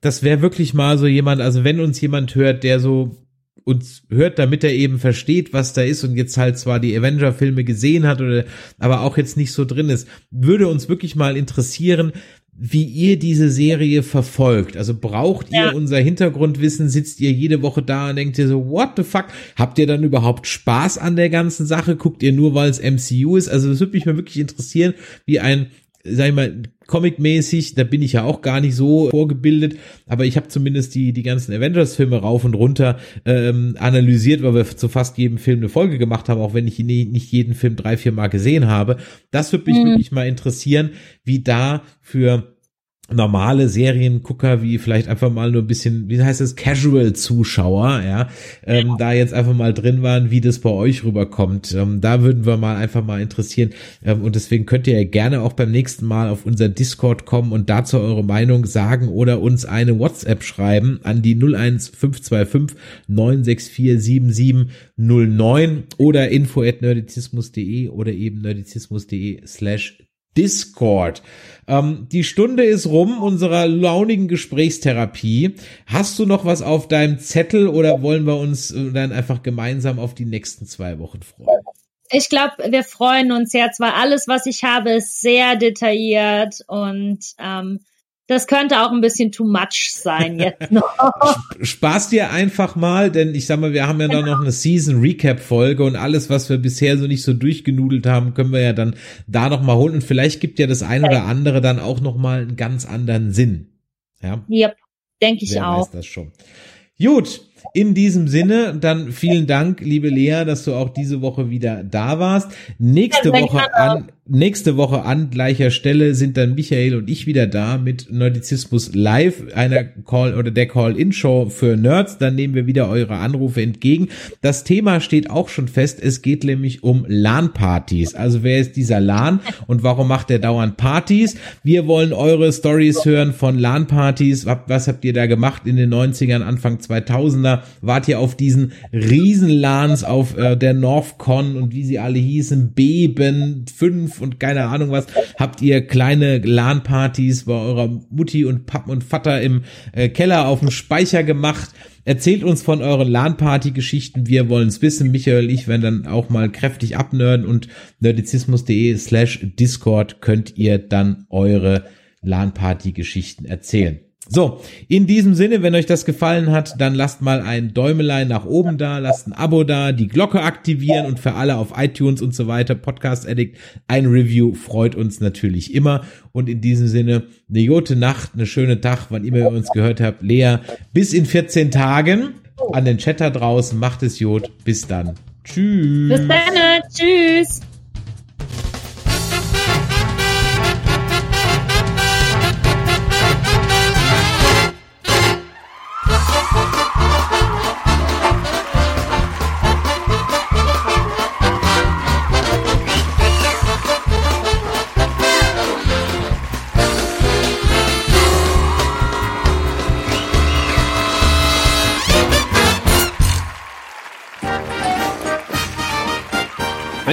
das wäre wirklich mal so jemand, also wenn uns jemand hört, der so uns hört, damit er eben versteht, was da ist und jetzt halt zwar die Avenger-Filme gesehen hat oder aber auch jetzt nicht so drin ist, würde uns wirklich mal interessieren, wie ihr diese Serie verfolgt. Also braucht ihr Ja. unser Hintergrundwissen? Sitzt ihr jede Woche da und denkt ihr so, what the fuck? Habt ihr dann überhaupt Spaß an der ganzen Sache? Guckt ihr nur, weil es MCU ist? Also das würde mich mal wirklich interessieren, wie ein sag ich mal, Comic-mäßig, da bin ich ja auch gar nicht so vorgebildet, aber ich habe zumindest die, die ganzen Avengers-Filme rauf und runter ähm, analysiert, weil wir zu fast jedem Film eine Folge gemacht haben, auch wenn ich nie, nicht jeden Film drei, vier Mal gesehen habe. Das würde mich Mhm. wirklich mal interessieren, wie da für normale Seriengucker wie vielleicht einfach mal nur ein bisschen, wie heißt es, Casual-Zuschauer, ja, ähm, da jetzt einfach mal drin waren, wie das bei euch rüberkommt. Ähm, da würden wir mal einfach mal interessieren. Ähm, und deswegen könnt ihr ja gerne auch beim nächsten Mal auf unser Discord kommen und dazu eure Meinung sagen oder uns eine WhatsApp schreiben an die 01525 964 7709 oder info at nerdizismus.de oder eben nerdizismus.de slash Discord. Ähm, die Stunde ist rum unserer launigen Gesprächstherapie. Hast du noch was auf deinem Zettel oder wollen wir uns äh, dann einfach gemeinsam auf die nächsten zwei Wochen freuen? Ich glaube, wir freuen uns jetzt, weil alles, was ich habe, ist sehr detailliert und ähm, das könnte auch ein bisschen too much sein jetzt noch. Spaß dir einfach mal, denn ich sag mal, wir haben ja genau. noch eine Season Recap Folge und alles, was wir bisher so nicht so durchgenudelt haben, können wir ja dann da noch mal holen und vielleicht gibt ja das eine okay. oder andere dann auch noch mal einen ganz anderen Sinn. Ja. Yep, denke ich Wer auch. Weiß das schon. Gut, in diesem Sinne, dann vielen Dank, liebe Lea, dass du auch diese Woche wieder da warst. Nächste ja, Woche an, nächste Woche an gleicher Stelle sind dann Michael und ich wieder da mit Nerdizismus Live, einer Call oder der Call-In-Show für Nerds. Dann nehmen wir wieder eure Anrufe entgegen. Das Thema steht auch schon fest. Es geht nämlich um LAN-Partys. Also wer ist dieser LAN und warum macht er dauernd Partys? Wir wollen eure Stories hören von LAN-Partys. Was habt ihr da gemacht in den 90ern, Anfang 2000er? Wart ihr auf diesen Riesen-LANs auf äh, der NorthCon und wie sie alle hießen? Beben, 5 5 und keine Ahnung was, habt ihr kleine LAN-Partys bei eurer Mutti und Pappen und Vater im äh, Keller auf dem Speicher gemacht. Erzählt uns von euren LAN-Party-Geschichten. Wir wollen es wissen. Michael ich werden dann auch mal kräftig abnörden und nerdizismus.de slash Discord könnt ihr dann eure LAN-Party-Geschichten erzählen. So, in diesem Sinne, wenn euch das gefallen hat, dann lasst mal ein Däumelein nach oben da, lasst ein Abo da, die Glocke aktivieren und für alle auf iTunes und so weiter, Podcast Addict, ein Review freut uns natürlich immer. Und in diesem Sinne, eine gute Nacht, eine schöne Tag, wann immer ihr uns gehört habt. Lea, bis in 14 Tagen an den Chatter draußen, macht es Jod, bis dann. Tschüss. Bis dann, tschüss.